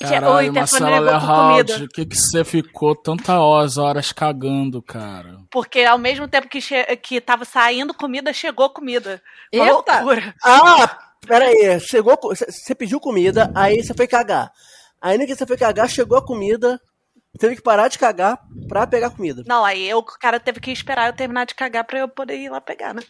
Caralho, Marcela Lerhalde, o que que você ficou tantas horas cagando, cara? Porque ao mesmo tempo que, que tava saindo comida, chegou comida. Uma Eita. loucura. Ah, pera aí. Chegou, você pediu comida, aí você foi cagar. Aí no que você foi cagar, chegou a comida, teve que parar de cagar pra pegar comida. Não, aí eu, o cara teve que esperar eu terminar de cagar pra eu poder ir lá pegar, né?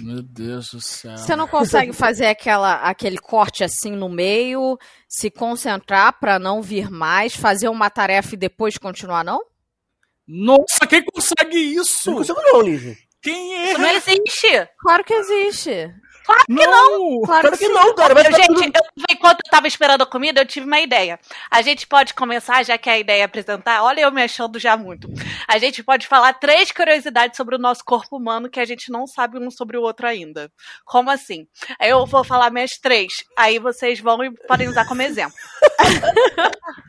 Meu Deus do céu. Você não consegue fazer aquela, aquele corte assim no meio, se concentrar para não vir mais, fazer uma tarefa e depois continuar, não? Nossa, quem consegue isso? Não consigo não, Lívia. Quem é? Isso não existe. Claro que existe. Claro que não. Claro, claro que, que não, cara. Mas gente, tudo... eu, enquanto eu tava esperando a comida, eu tive uma ideia. A gente pode começar, já que a ideia é apresentar. Olha, eu me achando já muito. A gente pode falar três curiosidades sobre o nosso corpo humano que a gente não sabe um sobre o outro ainda. Como assim? Eu vou falar minhas três. Aí vocês vão e podem usar como exemplo.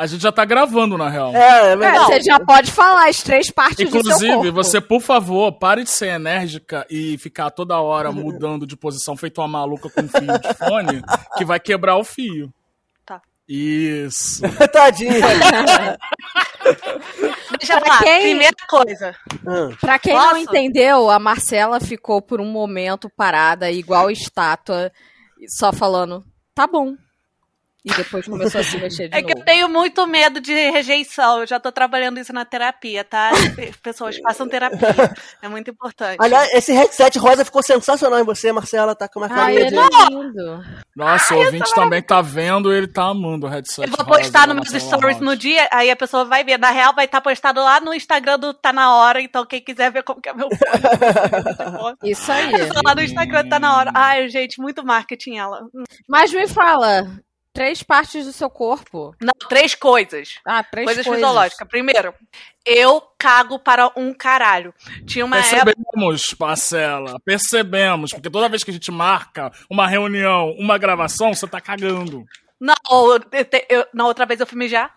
A gente já tá gravando, na real. É, é, é Você já pode falar as três partes Inclusive, você, por favor, pare de ser enérgica e ficar toda hora mudando de posição, feito uma maluca com fio de fone, que vai quebrar o fio. Tá. Isso. Tadinha. Deixa pra lá, quem... primeira coisa. Hum. Pra quem Posso? não entendeu, a Marcela ficou por um momento parada, igual estátua, só falando, tá bom. E depois começou a se mexer de É novo. que eu tenho muito medo de rejeição. Eu já tô trabalhando isso na terapia, tá? Pessoas façam terapia. É muito importante. Aliás, esse headset rosa ficou sensacional em você, Marcela. Tá com uma carinha de... lindo. Nossa, Ai, o ouvinte também tá vendo ele tá amando o headset Eu vou postar nos meus stories no dia, aí a pessoa vai ver. Na real, vai estar tá postado lá no Instagram do Tá Na Hora. Então, quem quiser ver como que é meu fone. Isso aí. lá no Instagram Tá Na Hora. Ai, gente, muito marketing ela. Mas me fala, Três partes do seu corpo. Não, três coisas. Ah, três coisas. Coisas fisiológicas. Primeiro, eu cago para um caralho. Tinha uma Percebemos, época... Marcela, percebemos. Porque toda vez que a gente marca uma reunião, uma gravação, você tá cagando. Não, eu, eu, na outra vez eu fui mijar.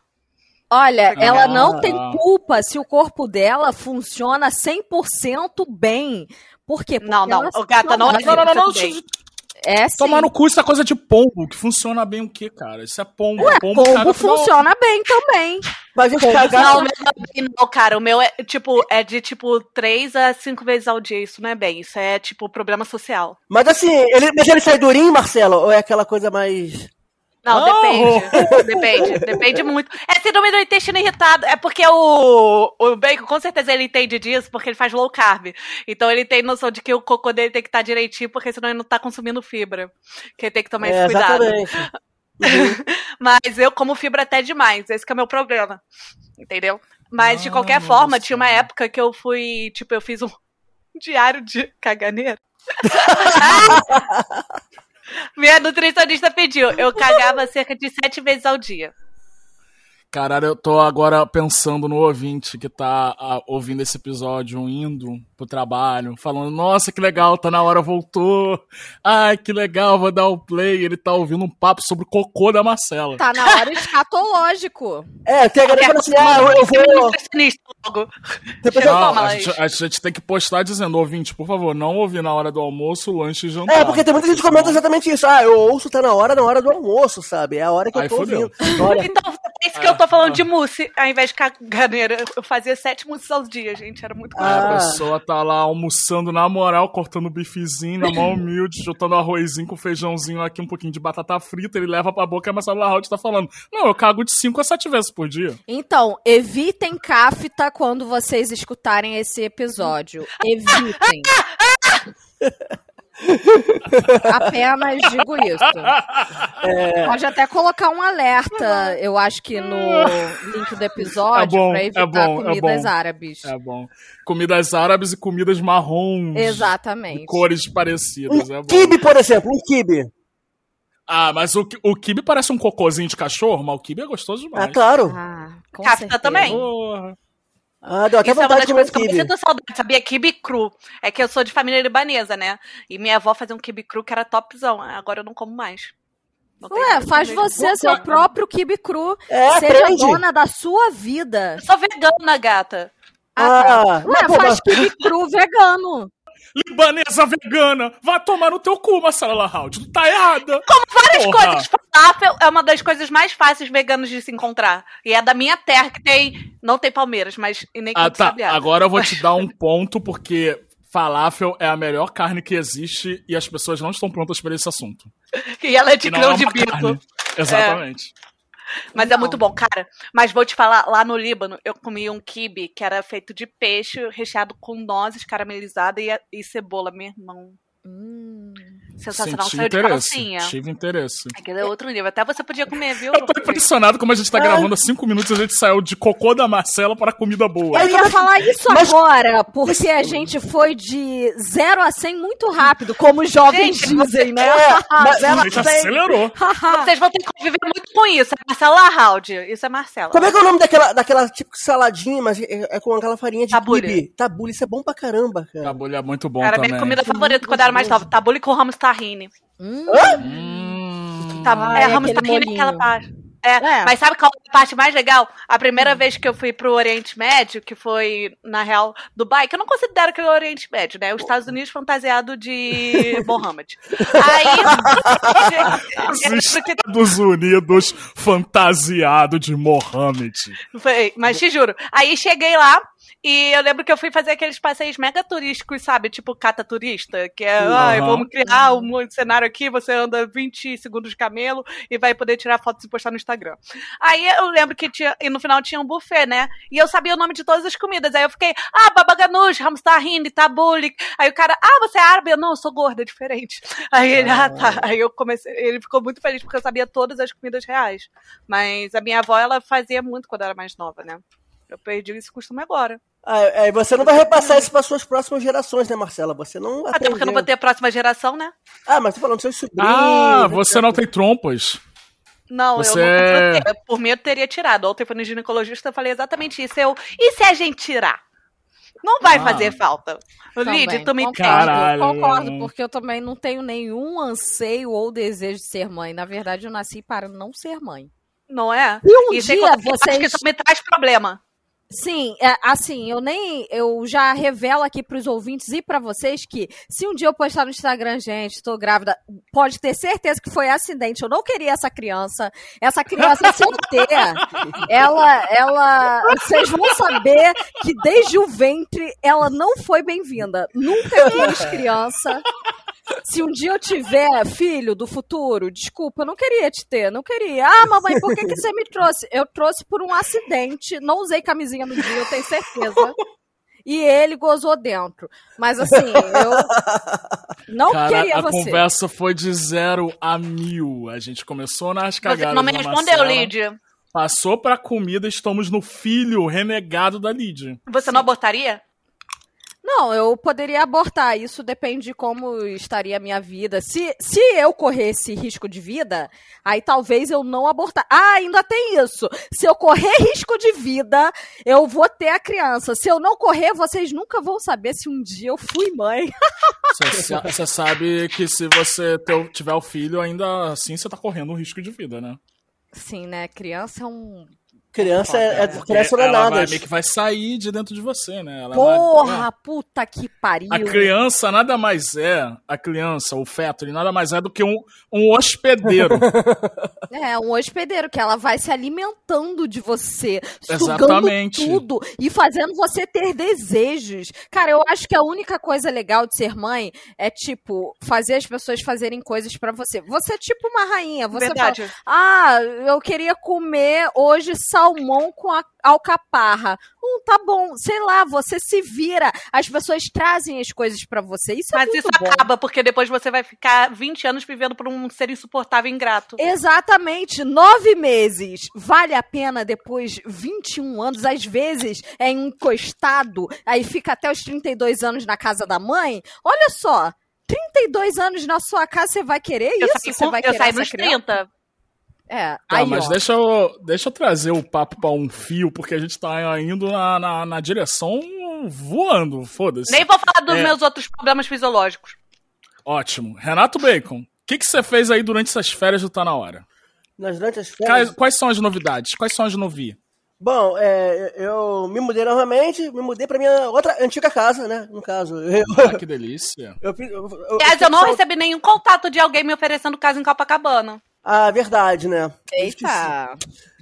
Olha, ah. ela não tem culpa se o corpo dela funciona 100% bem. Por quê? Porque não, não, o gata não é não, não, não, não, é sim. Tomar no cu isso é coisa de pombo, que funciona bem o quê, cara? Isso é pombo. Ué, pombo, pombo funciona bem também. Mas a gente cagar... Não, não, não, cara, o meu é tipo, é de tipo 3 a 5 vezes ao dia, isso não é bem, isso é tipo problema social. Mas assim, ele, mas ele sai durinho, Marcelo? Ou é aquela coisa mais... Não, oh! depende. depende. Depende muito. É síndrome do intestino irritado. É porque o, o bacon, com certeza, ele entende disso, porque ele faz low carb. Então ele tem noção de que o cocô dele tem que estar direitinho, porque senão ele não está consumindo fibra. Que ele tem que tomar é, esse cuidado. Uhum. Mas eu como fibra até demais. Esse é o meu problema. Entendeu? Mas de qualquer forma, tinha uma época que eu fui, tipo, eu fiz um diário de caganeira. Minha nutricionista pediu. Eu cagava cerca de sete vezes ao dia. Caralho, eu tô agora pensando no ouvinte que tá a, ouvindo esse episódio indo pro trabalho, falando, nossa, que legal, tá na hora, voltou. Ai, que legal, vou dar o play. Ele tá ouvindo um papo sobre o cocô da Marcela. Tá na hora escatológico. É, tem a galera falando assim, ah, eu vou... Depois não, a, gente, a gente tem que postar dizendo, ouvinte, por favor, não ouvir na hora do almoço, lanche e jantar. É, porque tem muita gente que comenta exatamente isso. Ah, eu ouço tá na hora, na hora do almoço, sabe? É a hora que Aí eu tô fodeu. ouvindo. Hora... Então, é isso que eu tô falando de mousse, ao invés de caganeira. Eu fazia sete mousses aos dias, gente. Era muito ah. A pessoa tá lá almoçando na moral, cortando bifezinho na mão humilde, juntando arrozinho com feijãozinho aqui, um pouquinho de batata frita, ele leva pra boca e a Marcela Larraud tá falando. Não, eu cago de cinco a sete vezes por dia. Então, evitem cafta quando vocês escutarem esse episódio. Evitem. Apenas digo isso. É... Pode até colocar um alerta, eu acho que no link do episódio, é bom, pra é evitar é bom, comidas é árabes. É bom. Comidas árabes e comidas marrons. Exatamente. cores parecidas. Um é kibe, por exemplo, um kibe. Ah, mas o, o kibe parece um cocôzinho de cachorro, mas o kibe é gostoso demais. É claro. Ah, também. Porra. Ah, deu até Isso vontade é uma das coisas que eu sinto saudade, sabia? Kibe cru. É que eu sou de família libanesa, né? E minha avó fazia um kibe cru que era topzão. Agora eu não como mais. Não Ué, faz você seu próprio kibe cru. É, Seja aprende. dona da sua vida. Eu sou vegana, gata. Ah, tá. Ué, faz kibe cru vegano. Libanesa vegana. Vai tomar no teu cu, Marcela Lahoud. Tu tá errada. Como várias Porra. coisas. Falafel é uma das coisas mais fáceis veganos de se encontrar. E é da minha terra que tem. Não tem Palmeiras, mas e nem Ah, tá. Agora eu vou te dar um ponto, porque falafel é a melhor carne que existe e as pessoas não estão prontas para esse assunto. E ela é de grão é de bico. carne. Exatamente. Mas é Não. muito bom, cara. Mas vou te falar, lá no Líbano, eu comi um quibe que era feito de peixe, recheado com nozes caramelizada e, e cebola, meu irmão. Hum. Sensacional. Senti Saiu de interesse. calcinha. Tive interesse. Aquele é outro nível. Até você podia comer, viu? Eu tô impressionado como a gente tá gravando há cinco minutos e a gente saiu de cocô da Marcela para comida boa. Eu ia falar isso Mas- agora, porque a gente foi de 0 a 100 muito rápido, como os jovens Gente, dizem, né? Mas- Zero A gente a 100. acelerou. Vocês vão ter que conviver muito com isso. É Marcela Raud. Isso é Marcela. Como é que é o nome daquela, daquela tipo saladinha, mas é, é com aquela farinha de Tabule. Tabule, isso é bom pra caramba, cara. Tabulha é muito bom Era também. minha comida favorita quando eu era mais nova. Tabule com ramos tahine. Hum, Hum, Tá, Ah, é, ramos tahine é aquela parte. É, É. mas sabe qual é a parte mais legal? A primeira vez que eu fui pro Oriente Médio, que foi, na real, Dubai, que eu não considero que é o Oriente Médio, né? Os Estados Unidos fantasiado de Mohammed. Aí. Os Estados Unidos fantasiado de Mohammed. Foi, mas te juro. Aí cheguei lá e eu lembro que eu fui fazer aqueles passeios mega turísticos, sabe? Tipo cata turista, que é, ai, Aham. vamos criar um cenário aqui, você anda 20 segundos de camelo e vai poder tirar fotos e postar no Instagram. Aí eu lembro que tinha, e no final tinha um buffet, né? E eu sabia o nome de todas as comidas. Aí eu fiquei, ah, babaganush, hamster hindi, tabule. Aí o cara, ah, você é árabe? Eu, não, eu sou gorda, é diferente. Aí ele, ah, tá. Aí eu comecei, ele ficou muito feliz porque eu sabia todas as comidas reais. Mas a minha avó, ela fazia muito quando era mais nova, né? Eu perdi esse costume agora. Aí aí você não vai repassar isso para suas próximas gerações, né, Marcela? Você não Até porque eu não vou ter a próxima geração, né? Ah, mas tô falando dos seus sobrinhos. Ah, você etc. não tem trompas. Não, Você- eu não tenho. Por mim, eu teria tirado. Ontem foi no ginecologista, eu falei exatamente isso. Eu, e se a gente tirar? Não vai Ah. fazer falta. também, Lid, tu me. Caralho, Concordo, porque eu também não tenho nenhum anseio ou desejo de ser mãe. Na verdade, eu nasci para não ser mãe. Não é? E um e dia acho vocês- que isso me traz problema. Sim, é, assim, eu nem. Eu já revelo aqui pros ouvintes e pra vocês que se um dia eu postar no Instagram, gente, tô grávida, pode ter certeza que foi acidente. Eu não queria essa criança. Essa criança, eu ter, ela, ela. Vocês vão saber que desde o ventre ela não foi bem-vinda. Nunca quis criança. Se um dia eu tiver filho do futuro, desculpa, eu não queria te ter, não queria. Ah, mamãe, por que, que você me trouxe? Eu trouxe por um acidente, não usei camisinha no dia, eu tenho certeza. E ele gozou dentro. Mas assim, eu não Cara, queria a você. conversa foi de zero a mil. A gente começou nas Você cagadas não me respondeu, Marcela, Lid. Passou pra comida, estamos no filho renegado da Lid. Você não abortaria? Não, eu poderia abortar. Isso depende de como estaria a minha vida. Se, se eu corresse risco de vida, aí talvez eu não abortar. Ah, ainda tem isso. Se eu correr risco de vida, eu vou ter a criança. Se eu não correr, vocês nunca vão saber se um dia eu fui mãe. Você sabe que se você ter- tiver o filho, ainda assim você tá correndo um risco de vida, né? Sim, né? Criança é um. Criança é, é criança não é ela nada. vai, meio que vai sair de dentro de você, né? Ela vai- Porra, puta que pariu. A criança nada mais é, a criança, o feto, ele nada mais é do que um, um hospedeiro. É, um hospedeiro que ela vai se alimentando de você, sugando Exatamente. tudo e fazendo você ter desejos. Cara, eu acho que a única coisa legal de ser mãe é, tipo, fazer as pessoas fazerem coisas pra você. Você é tipo uma rainha. Você fala, Verdade. ah, eu queria comer hoje salmão com a alcaparra. Hum, tá bom, sei lá, você se vira. As pessoas trazem as coisas pra você. Isso é Mas muito isso bom. acaba, porque depois você vai ficar 20 anos vivendo por um ser insuportável e ingrato. Exatamente, nove meses. Vale a pena depois 21 anos, às vezes é encostado, aí fica até os 32 anos na casa da mãe. Olha só, 32 anos na sua casa, você vai querer Eu isso? saí, Você vai eu querer saí nos criança? 30. É, Tá, aí, mas ó. deixa eu, deixa eu trazer o papo pra um fio, porque a gente tá indo na, na, na direção voando, foda-se. Nem vou falar dos É. meus outros problemas fisiológicos. Ótimo. Renato Bacon, o que, que você fez aí durante essas férias do Tá Na Hora? Nas durante as Quais, férias. quais são as novidades? Quais são as novi? Bom, é, eu me mudei novamente, me mudei pra minha outra antiga casa, né? No caso. Eu, Ah, que delícia. eu, eu, eu, Aliás, eu não recebi nenhum contato de alguém me oferecendo casa em Copacabana. Ah, verdade, né? Eu esqueci. Eita.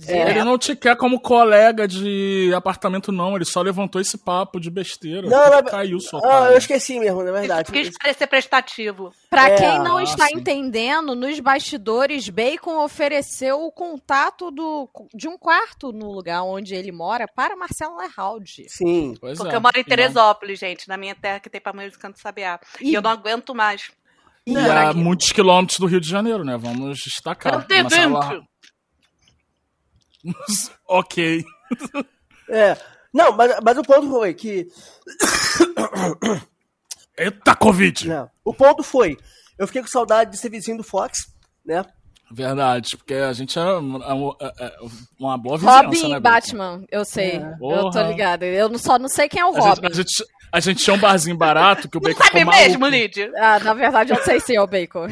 É. Ele não te quer como colega de apartamento, não. Ele só levantou esse papo de besteira. Não, não, caiu sua Ah, eu esqueci mesmo, na verdade. Quis parecer prestativo. Pra É, quem não ah, está sim. entendendo, nos bastidores, Bacon ofereceu o contato do, de um quarto no lugar onde ele mora para Marcelo Leraldi. Sim. Pois Porque é. eu moro em E não- Teresópolis, gente, na minha terra que tem pra de canto sabiá. E Ih. eu não aguento mais. E morar a aqui. muitos quilômetros do Rio de Janeiro, né? Vamos destacar. Eu tenho ok. É. Não, mas, mas o ponto foi que. Eita, Covid! o ponto foi. Eu fiquei com saudade de ser vizinho do Fox, né? Verdade, porque a gente é uma, é- é uma boa vizinhança, Robin né? e Batman, eu sei. É. Eu tô ligada. Eu não- só não sei quem é o A gente, Robin. a, gente, a gente tinha um barzinho barato que o Não Bacon sabe ficou mesmo, maluco. Lid? Ah, na verdade, eu não sei se é o Bacon.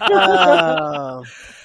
Ah,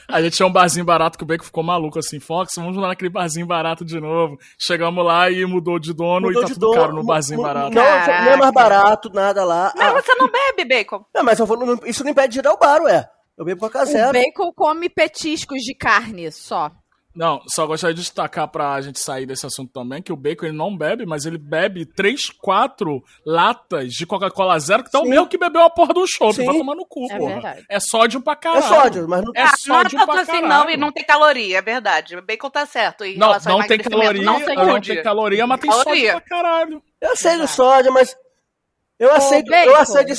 A gente tinha um barzinho barato que o Bacon ficou maluco assim, Fox, vamos lá naquele barzinho barato de novo. Chegamos lá e mudou de dono mudou e tá tudo dono, caro no barzinho barato. Não, não é Caraca. mais barato, nada lá. Mas Ah, você não bebe, Bacon. não, mas eu vou, não- isso não impede de ir ao bar, ué. Eu bebo Coca O Zero. Bacon come petiscos de carne só. Não, só gostaria de destacar pra gente sair desse assunto também, que o Bacon ele não bebe, mas ele bebe 3, 4 latas de Coca-Cola zero, que tá o meu que bebeu a porra do chopp. Sim. Vai tomar no cu, É porra. verdade. É sódio pra É caralho. sódio, mas não É Ah, não é sódio pra assim, caralho. não, e não tem caloria, é verdade. O Bacon tá certo. Em Não, relação não tem caloria, Não tem não, caloria. tem caloria, mas tem Caloria. sódio pra caralho. Eu sei do sódio, mas. Eu aceito, eu Bacon, aceito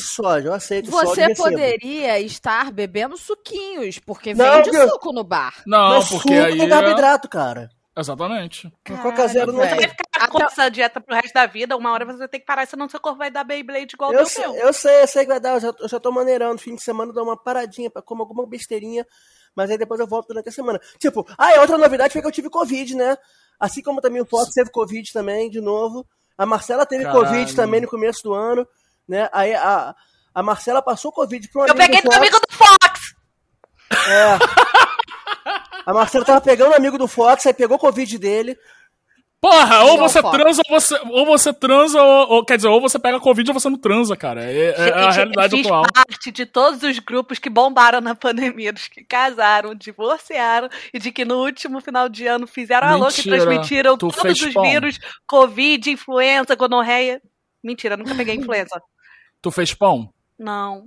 eu aceito o sódio. e Você recebo. poderia estar bebendo suquinhos, porque Não, vende porque- suco no bar. Não, Mas porque suco aí. tem é- carboidrato, cara. Exatamente. Coca Zero não velho. Você vai ficar com essa dieta pro resto da vida, uma hora você vai ter que parar, senão seu corpo vai dar Beyblade igual Eu o sei, meu. eu sei, eu sei que vai dar, eu já, eu já tô maneirando. Fim de semana eu dou uma paradinha pra comer alguma besteirinha, mas aí depois eu volto durante a semana. Tipo, ah, e outra novidade foi que eu tive Covid, né? Assim como também o Fox teve Covid também, de novo. A Marcela teve Caralho. Covid também no começo do ano, né? Aí a, a Marcela passou Covid pra um Eu amigo peguei do do Fox. amigo do Fox! A Marcela tava pegando o amigo do Fox, aí pegou Covid dele. Porra, ou você transa, ou você, ou você transa, ou, ou- quer dizer, ou você pega Covid ou você não transa, cara. É, é a realidade eu fiz atual. parte de todos os grupos que bombaram na pandemia, dos que casaram, divorciaram e de que no último final de ano fizeram a louca e Mentira. transmitiram Tu todos os pão. vírus, Covid, influenza, gonorreia. Mentira, nunca peguei influenza. Tu fez pão? Não.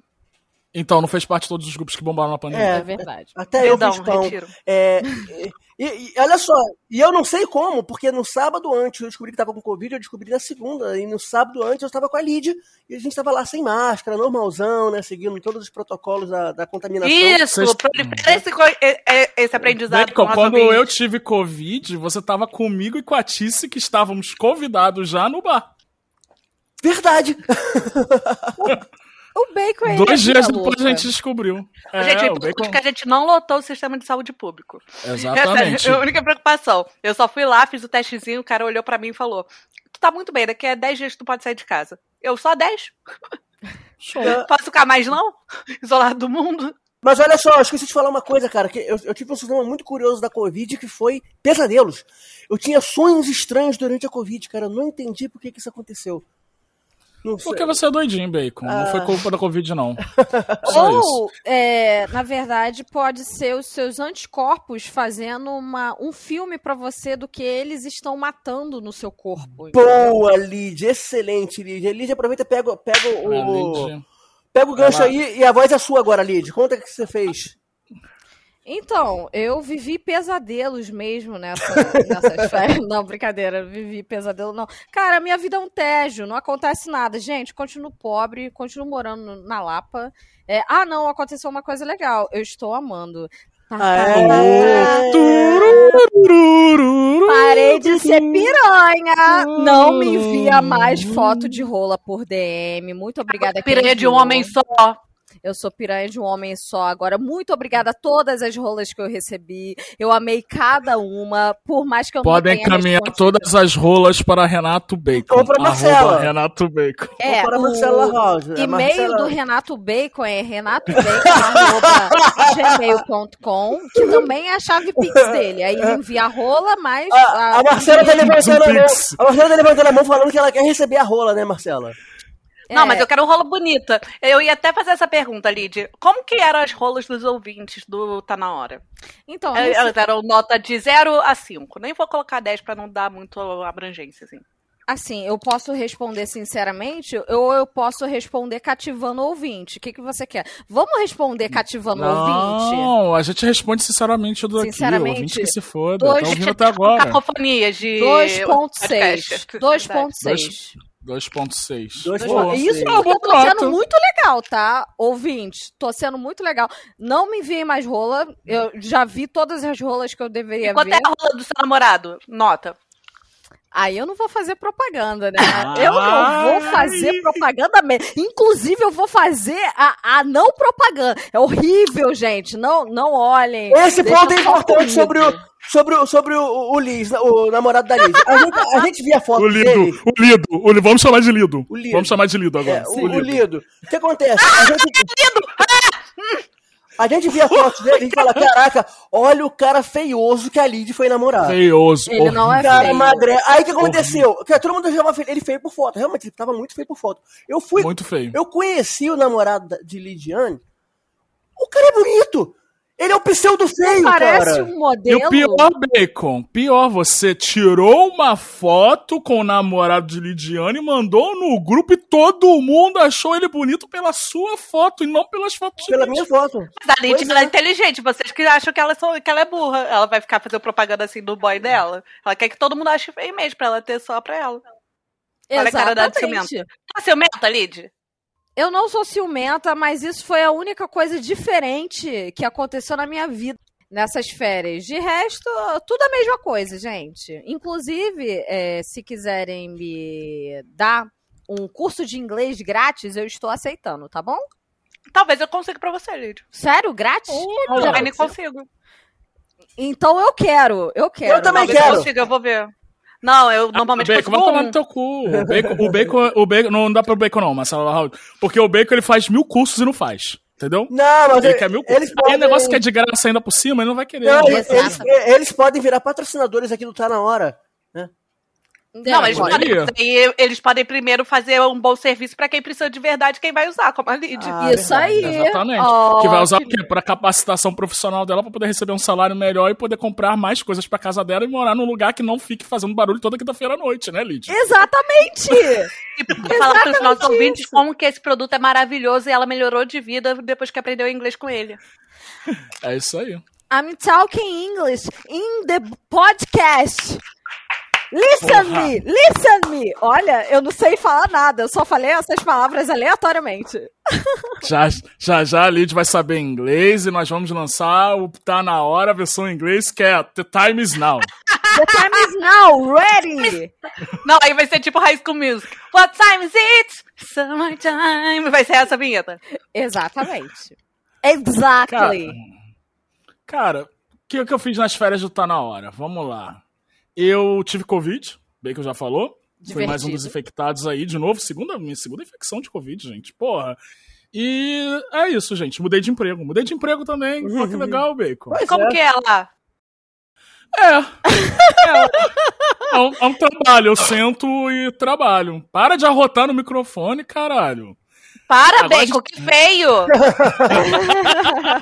Então, não fez parte de todos os grupos que bombaram na pandemia. É. É verdade. Até Perdão, eu fiz pão. retiro. É, e, e- e olha só, e eu não sei como, porque no sábado antes eu descobri que tava com Covid, eu descobri na segunda, e no sábado antes eu estava com a Lídia, e a gente tava lá sem máscara, normalzão, né, seguindo todos os protocolos da, da contaminação. Isso, Vocês- esse, esse aprendizado nosso quando ouvinte. eu tive Covid, você tava comigo e com a Tice, que estávamos convidados já no bar. Verdade! O Bacon é Dois dias depois louca. a gente descobriu. É, gente, o Bacon... que a gente não lotou o sistema de saúde público. Exatamente. É a única preocupação. Eu só fui lá, fiz o testezinho, o cara olhou pra mim e falou: Tu tá muito bem, daqui a 10 dias tu pode sair de casa. Eu só 10? Show. Posso ficar mais não? Isolado do mundo? Mas olha só, eu esqueci de falar uma coisa, cara, que eu, eu tive um sistema muito curioso da Covid, que foi pesadelos. Eu tinha sonhos estranhos durante a Covid, cara, eu não entendi por que, que isso aconteceu. Não sei. Porque você é doidinho, Bacon. Não Ah. foi culpa da Covid, não. Só isso. Ou, é, na verdade, pode ser os seus anticorpos fazendo uma, um filme pra você do que eles estão matando no seu corpo. Boa, Lídia, excelente, Lídia. Lídia, aproveita e pega, pega É, o. Lid. Pega o gancho Ela- aí e a voz é sua agora, Lid. Conta o que você fez. Então, eu vivi pesadelos mesmo nessa, nessas férias. Não, brincadeira, vivi pesadelo, não. Cara, minha vida é um tédio, não acontece nada. Gente, continuo pobre, continuo morando na Lapa. É, ah, não, aconteceu uma coisa legal. Eu estou amando. Parei de ser piranha. Não me envia mais foto de rola por DM. Muito obrigada. Piranha de um homem só. Eu sou piranha de um homem só. Agora, muito obrigada a todas as rolas que eu recebi. Eu amei cada uma, por mais que eu Podem não tenha encaminhar respondido. todas as rolas para Renato Bacon. Ou pra Marcela. Renato Bacon. É, Para a o Marcela House. A e-mail Marcela- do Renato Bacon é renatobacon.gmail.com, que também é a chave Pix dele. Aí ele envia a rola, mas... A, a Marcela tá levantando a mão. A Marcela tá levantando a mão falando que ela quer receber a rola, né, Marcela? Não, É. mas eu quero rola bonita. Eu ia até fazer essa pergunta, Lid. Como que eram as rolas dos ouvintes do Tá Na Hora? Então, É, nesse- Elas eram nota de 0 a 5. Nem vou colocar 10 pra não dar muito abrangência, assim. assim, eu posso responder sinceramente ou eu posso responder cativando o ouvinte. O que, que você quer? Vamos responder cativando o ouvinte? Não, a gente responde sinceramente do aqui. O ouvinte que se foda. dois- Tá ouvindo até agora. Cacofonias de. 2.6. podcast. 2.6. 2.6. Dois Boa. pontos. Isso Ah, eu tô boa sendo muito legal, tá? Ouvinte, tô sendo muito legal. Não me enviem mais rola. Eu já vi todas as rolas que eu deveria E quanto ver. é a rola do seu namorado? Nota. Aí eu não vou fazer propaganda, né? Ai. Eu não vou fazer propaganda mesmo. Inclusive, eu vou fazer a, a não propaganda. É horrível, gente. Não, não olhem. Esse Deixa ponto é importante comigo. sobre o, sobre o, sobre o, o Liz, o namorado da Liz. A gente, a gente via foto O dele. Lido, o Lido, o Lido, vamos chamar de Lido. O Lido. Vamos chamar de Lido agora. É, o, o Lido. O que acontece? A gente, a gente via foto dele e fala, caraca, olha o cara feioso que a Lid foi namorar. Feioso. Ele não é Cara, feio. magré. Aí o que aconteceu? Que todo mundo achava ele feio por foto. Realmente, ele tava muito feio por foto. Eu fui. Muito feio. Eu conheci o namorado de Lidiane. O cara é bonito. Ele é o pseudo feio, Parece cara. um E modelo. o pior, Bacon, pior, você tirou uma foto com o namorado de Lidiane e mandou no grupo e todo mundo achou ele bonito pela sua foto e não pelas fotos Pela de minha foto. Mas a Lid Pois ela é é. inteligente. Vocês que acham que ela, só- que ela é burra. Ela vai ficar fazendo propaganda assim do boy dela. Ela quer que todo mundo ache feio mesmo, pra ela ter só pra ela. Olha a cara de Exatamente. Tá ciumenta, Lid? Eu não sou ciumenta, mas isso foi a única coisa diferente que aconteceu na minha vida nessas férias. De resto, tudo a mesma coisa, gente. Inclusive, é, se quiserem me dar um curso de inglês grátis, eu estou aceitando, tá bom? Talvez eu consiga pra você, Lid. Sério, grátis? Online consigo. Então eu quero, eu quero. Eu também Talvez eu quero. consiga, eu vou ver. Não, eu normalmente Bacon, consigo vai tomar um. no teu cu. O bacon, o bacon, o bacon, não dá pro bacon não, Marcelo Raul. Porque o bacon ele faz mil cursos e não faz. Entendeu? Não, mas Ele quer mil cursos. eles Aí podem... o negócio que é de graça ainda por cima, ele não vai querer. Não, né? eles, eles- eles podem virar patrocinadores aqui do Tá Na Hora. Não, eles podem, eles podem primeiro fazer um bom serviço pra quem precisa de verdade, quem vai usar, como a Lid. Ah, Isso aí. Exatamente. Ó, que vai usar o quê? Pra capacitação profissional dela pra poder receber um salário melhor e poder comprar mais coisas pra casa dela e morar num lugar que não fique fazendo barulho toda quinta-feira à noite, né, Lid? Exatamente! E falar pros nossos ouvintes como que esse produto é maravilhoso e ela melhorou de vida depois que aprendeu inglês com ele. É isso aí. I'm talking English in the podcast. Listen Porra. me, listen me. Olha, eu não sei falar nada, eu só falei essas palavras aleatoriamente. Já já, já a Lid vai saber inglês e nós vamos lançar o Tá Na Hora, a versão em inglês, que é The Time Is Now. The time is now, ready! Não, aí vai ser tipo High School Music. What time is it? Summertime. Vai ser essa vinheta. Exatamente. Exactly. Cara, o que, que eu fiz nas férias do Tá Na Hora? Vamos lá. Eu tive Covid, bem que eu já falou. Fui mais um Divertido. dos infectados aí, de novo. Segunda, minha segunda infecção de Covid, gente. Porra. E é isso, gente. Mudei de emprego. Mudei de emprego também. Pô, que legal, Bacon. Pois Como é. que é lá? É. É, é, um, é um trabalho. Eu sento e trabalho. Para de arrotar no microfone, caralho. Para, Agora Bacon, que feio!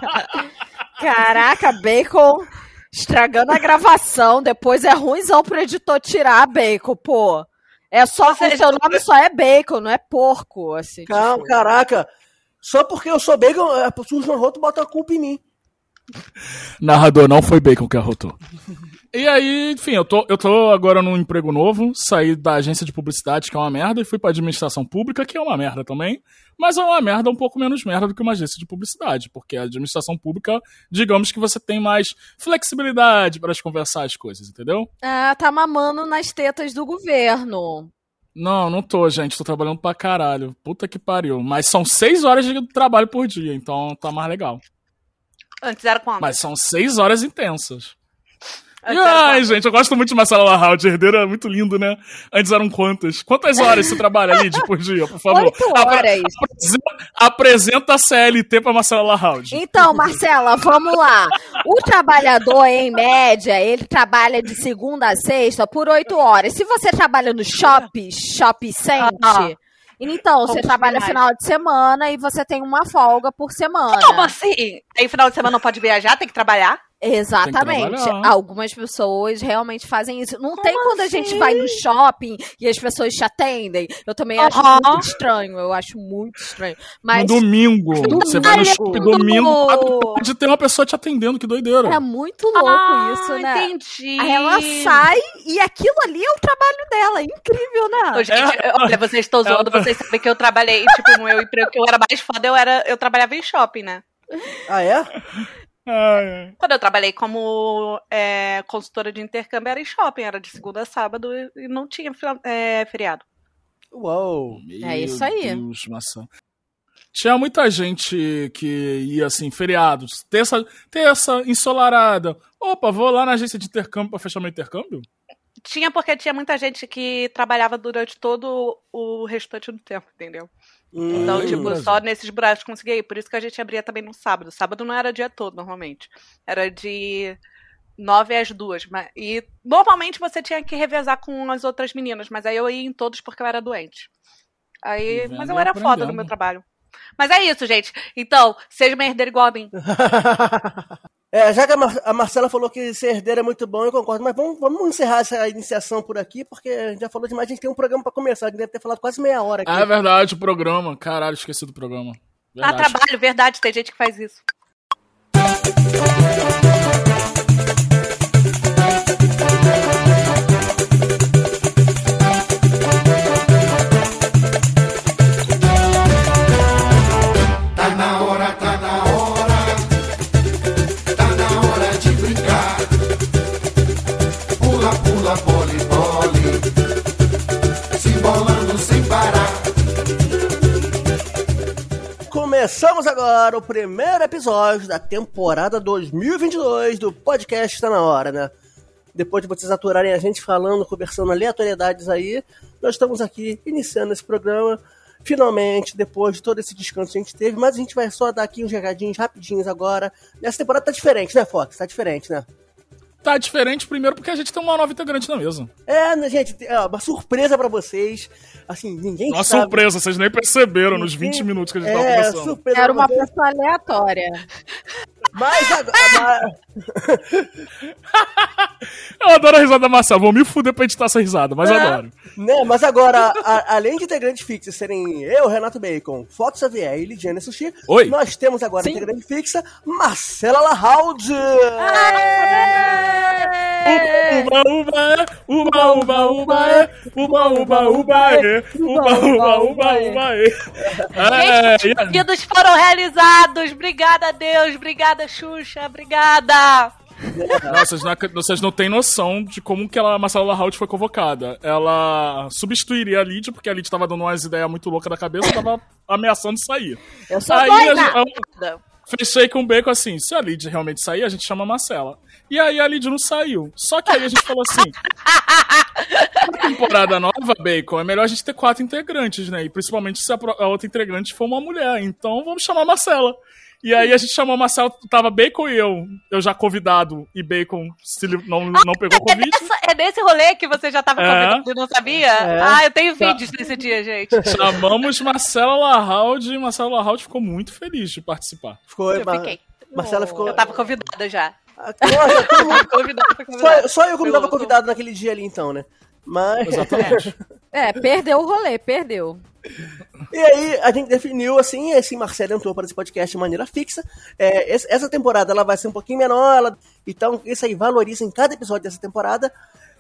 Caraca, Bacon estragando a gravação. Depois é ruimzão pro editor tirar Bacon, pô. É só Você- o seu nome só é Bacon, não é porco, assim. Calma, tipo. caraca. Só porque eu sou bacon, é, o João Roto bota a culpa em mim. Narrador, não foi Bacon que arrotou. E aí, enfim, eu tô, eu tô agora num emprego novo, saí da agência de publicidade, que é uma merda, e fui pra administração pública, que é uma merda também. Mas é uma merda um pouco menos merda do que uma agência de publicidade, porque a administração pública, digamos que você tem mais flexibilidade para conversar as coisas, entendeu? Ah, tá mamando nas tetas do governo. Não, não tô, gente. Tô trabalhando pra caralho. Puta que pariu. Mas são seis horas de trabalho por dia, então tá mais legal. Antes era quando? Mas são seis horas intensas. Ai, quando? gente, eu gosto muito de Marcela Larraud. Herdeiro é muito lindo, né? Antes eram quantas? Quantas horas você trabalha, Lid, por dia, por favor? Oito Apre- horas. Apresenta, apresenta a CLT pra Marcela Larraud. Então, Marcela, vamos lá. O trabalhador, em média, ele trabalha de segunda a sexta por oito horas. Se você trabalha no shopping, shopping center, Ah. então você trabalha final de semana e você tem uma folga por semana. Como assim? Aí final de semana não pode viajar, tem que trabalhar? Exatamente. Algumas pessoas realmente fazem isso. Não tem quando a gente vai no shopping e as pessoas te atendem. Eu também acho Aham. muito estranho. Eu acho muito estranho. Mas No domingo. Você vai no shopping domingo, pode ter uma pessoa te atendendo, que doideira. é muito louco ah, isso, né? entendi. Aí ela sai e aquilo ali é o trabalho dela. É incrível, né? Ô, gente, olha, vocês estão zoando, vocês sabem que eu trabalhei, tipo, no meu emprego que eu era mais foda, eu, era, eu trabalhava em shopping, né? Ah, é? Ai, ai. Quando eu trabalhei como é, consultora de intercâmbio, era em shopping, era de segunda a sábado e não tinha é, feriado. Uou. É isso aí. Deus, maçã. Tinha muita gente que ia assim, feriados, terça, terça ensolarada. Opa, vou lá na agência de intercâmbio pra fechar meu intercâmbio? Tinha porque tinha muita gente que trabalhava durante todo o restante do tempo, entendeu? Então, Hum. tipo, Brasil. só nesses buracos conseguia ir. Por isso que a gente abria também no sábado. Sábado não era dia todo, normalmente. Era de nove às duas. Mas, e normalmente você tinha que revezar com as outras meninas, mas aí eu ia em todos porque eu era doente. Aí, Vendo mas eu era foda no meu trabalho. Mas é isso, gente. Então, seja uma herdeira igual a mim. É, já que a, Mar- a Marcela falou que ser herdeira é muito bom, eu concordo, mas vamos, vamos encerrar essa iniciação por aqui, porque a gente já falou demais, a gente tem um programa pra começar, a gente deve ter falado quase meia hora aqui. Ah, é verdade, o programa. Caralho, esqueci do programa. Ah, Verdade. trabalho, verdade, tem gente que faz isso. Começamos agora o primeiro episódio da temporada 2022 do podcast Está Na Hora, né? Depois de vocês aturarem a gente falando, conversando aleatoriedades aí, nós estamos aqui iniciando esse programa, finalmente, depois de todo esse descanso que a gente teve, mas a gente vai só dar aqui uns recadinhos rapidinhos agora. Nessa temporada tá diferente, né, Fox? Tá diferente, né? Tá diferente primeiro porque a gente tem uma nova integrante na mesa. É, né, gente, é uma surpresa pra vocês. Assim, ninguém Uma sabe. surpresa, vocês nem perceberam nos 20 minutos que a gente tava É, conversando. surpresa Era uma pessoa aleatória. Mas agora. Eu adoro a risada da Marcela. Vou me fuder pra editar essa risada, mas É. adoro. Né, mas agora, a- além de integrantes fixos serem eu, Renato Bacon, Fox Xavier e Lidiane Sushi, Oi. nós temos agora Sim. integrante fixa, Marcela Lahaud. Uba, uba, é. Uba, uba, uba, é. Uba, uba, uba, é. Uba, uba, uba, uba, é. É, Gente, e os a- pedidos foram realizados. Obrigada, Deus. Obrigada, Xuxa. Obrigada. Não, vocês não, vocês não têm noção de como que ela, a Marcela Lahaut foi convocada. Ela substituiria a Lid, porque a Lid tava dando umas ideias muito loucas da cabeça e tava ameaçando sair. Eu sou Aí doida. fechei com o Bacon assim, se a Lid realmente sair, a gente chama a Marcela. E aí a Lid não saiu. Só que aí a gente falou assim, na temporada nova, Bacon, é melhor a gente ter quatro integrantes, né? E principalmente se a outra integrante for uma mulher. Então vamos chamar a Marcela. E aí a gente chamou a Marcela, tava Bacon e eu, eu já convidado, e Bacon se li- não, não pegou o É, convite. nessa- é nesse rolê que você já tava É. convidando e não sabia? Ah, eu tenho vídeos desse dia, gente. Chamamos Marcela Lahaud e Marcela Lahaud ficou muito feliz de participar. Ficou, Eu Ma- fiquei. Marcela ficou. Eu tava convidada já. Nossa, todo mundo- Convidada, foi convidada. só, só eu que não tava convidado naquele dia ali, então, né? Mas. Exatamente. É, perdeu o rolê, perdeu. E aí, a gente definiu assim, esse Marcelo entrou para esse podcast de maneira fixa. É, essa temporada ela vai ser um pouquinho menor, ela- então isso aí valoriza em cada episódio dessa temporada,